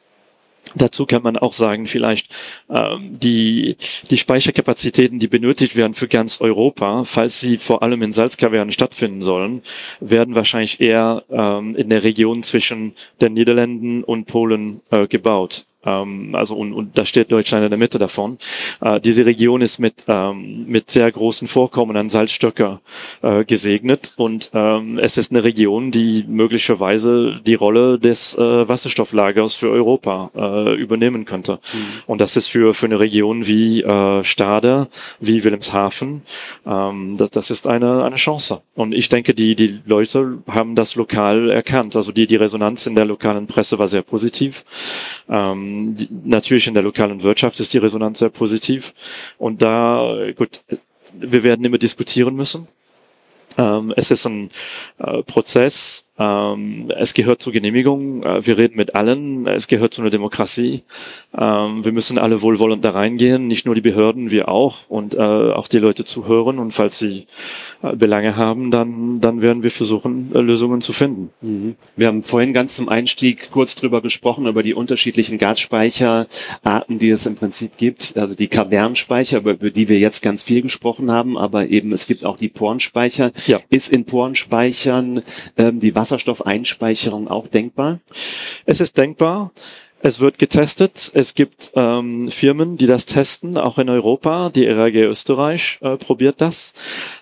Dazu kann man auch sagen, vielleicht ähm, die, die Speicherkapazitäten, die benötigt werden für ganz Europa, falls sie vor allem in Salzkavernen stattfinden sollen, werden wahrscheinlich eher ähm, in der Region zwischen den Niederlanden und Polen äh, gebaut. Ähm, also und, und da steht Deutschland in der Mitte davon. Äh, diese Region ist mit ähm, mit sehr großen Vorkommen an Salzstöcker äh, gesegnet und ähm, es ist eine Region, die möglicherweise die Rolle des äh, Wasserstofflagers für Europa äh, übernehmen könnte. Mhm. Und das ist für für eine Region wie äh, Stade, wie Wilhelmshaven, ähm, das, das ist eine eine Chance. Und ich denke, die die Leute haben das lokal erkannt. Also die die Resonanz in der lokalen Presse war sehr positiv. Ähm, die, natürlich in der lokalen Wirtschaft ist die Resonanz sehr positiv. Und da, gut, wir werden immer diskutieren müssen. Ähm, es ist ein äh, Prozess. Ähm, es gehört zur Genehmigung. Äh, wir reden mit allen. Es gehört zu einer Demokratie. Ähm, wir müssen alle wohlwollend da reingehen. Nicht nur die Behörden, wir auch. Und äh, auch die Leute zuhören. Und falls sie äh, Belange haben, dann, dann werden wir versuchen, äh, Lösungen zu finden. Mhm. Wir haben vorhin ganz zum Einstieg kurz drüber gesprochen, über die unterschiedlichen Gasspeicherarten, die es im Prinzip gibt. Also die Kavernspeicher, über, über die wir jetzt ganz viel gesprochen haben, aber eben es gibt auch die Porenspeicher. Ja. Ist in Porenspeichern ähm, die Wasserstoffeinspeicherung auch denkbar? Es ist denkbar. Es wird getestet. Es gibt ähm, Firmen, die das testen, auch in Europa. Die RAG Österreich äh, probiert das.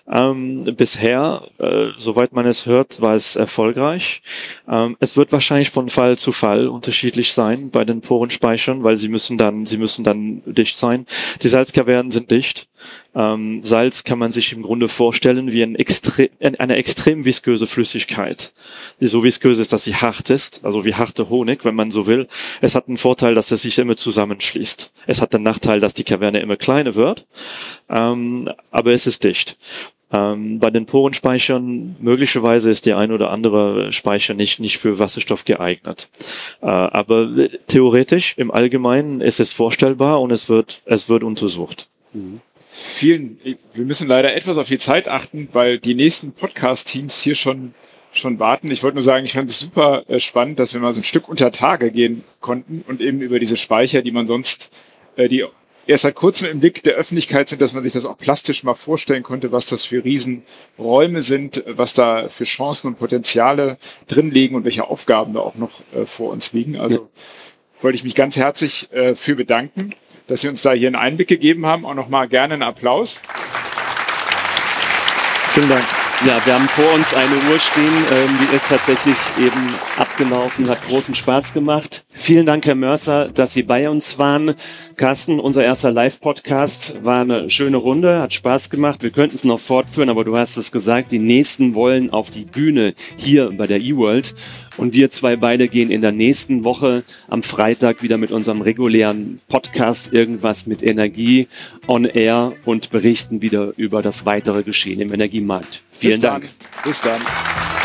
Ähm, bisher, äh, soweit man es hört, war es erfolgreich. Ähm, es wird wahrscheinlich von Fall zu Fall unterschiedlich sein bei den Porenspeichern, weil sie müssen dann, sie müssen dann dicht sein. Die Salzkavernen sind dicht. Ähm, Salz kann man sich im Grunde vorstellen wie ein extre eine extrem visköse Flüssigkeit, die so viskös ist, dass sie hart ist, also wie harte Honig, wenn man so will. Es hat einen Vorteil, dass es sich immer zusammenschließt. Es hat den Nachteil, dass die Kaverne immer kleiner wird, ähm, aber es ist dicht. Ähm, bei den Porenspeichern möglicherweise ist der ein oder andere Speicher nicht, nicht für Wasserstoff geeignet. Äh, aber theoretisch im Allgemeinen ist es vorstellbar und es wird, es wird untersucht. Mhm vielen, wir müssen leider etwas auf die Zeit achten, weil die nächsten Podcast-Teams hier schon, schon warten. Ich wollte nur sagen, ich fand es super äh, spannend, dass wir mal so ein Stück unter Tage gehen konnten und eben über diese Speicher, die man sonst, äh, die erst seit kurzem im Blick der Öffentlichkeit sind, dass man sich das auch plastisch mal vorstellen konnte, was das für Riesenräume sind, was da für Chancen und Potenziale drin liegen und welche Aufgaben da auch noch äh, vor uns liegen. Also ja. wollte ich mich ganz herzlich äh, für bedanken dass Sie uns da hier einen Einblick gegeben haben. Auch nochmal gerne einen Applaus. Vielen Dank. Ja, wir haben vor uns eine Uhr stehen, ähm, die ist tatsächlich eben abgelaufen, hat großen Spaß gemacht. Vielen Dank, Herr Mörser, dass Sie bei uns waren. Carsten, unser erster Live-Podcast war eine schöne Runde, hat Spaß gemacht. Wir könnten es noch fortführen, aber du hast es gesagt, die nächsten wollen auf die Bühne hier bei der eWorld. Und wir zwei beide gehen in der nächsten Woche am Freitag wieder mit unserem regulären Podcast irgendwas mit Energie on air und berichten wieder über das weitere Geschehen im Energiemarkt. Vielen Bis Dank. Dann. Bis dann.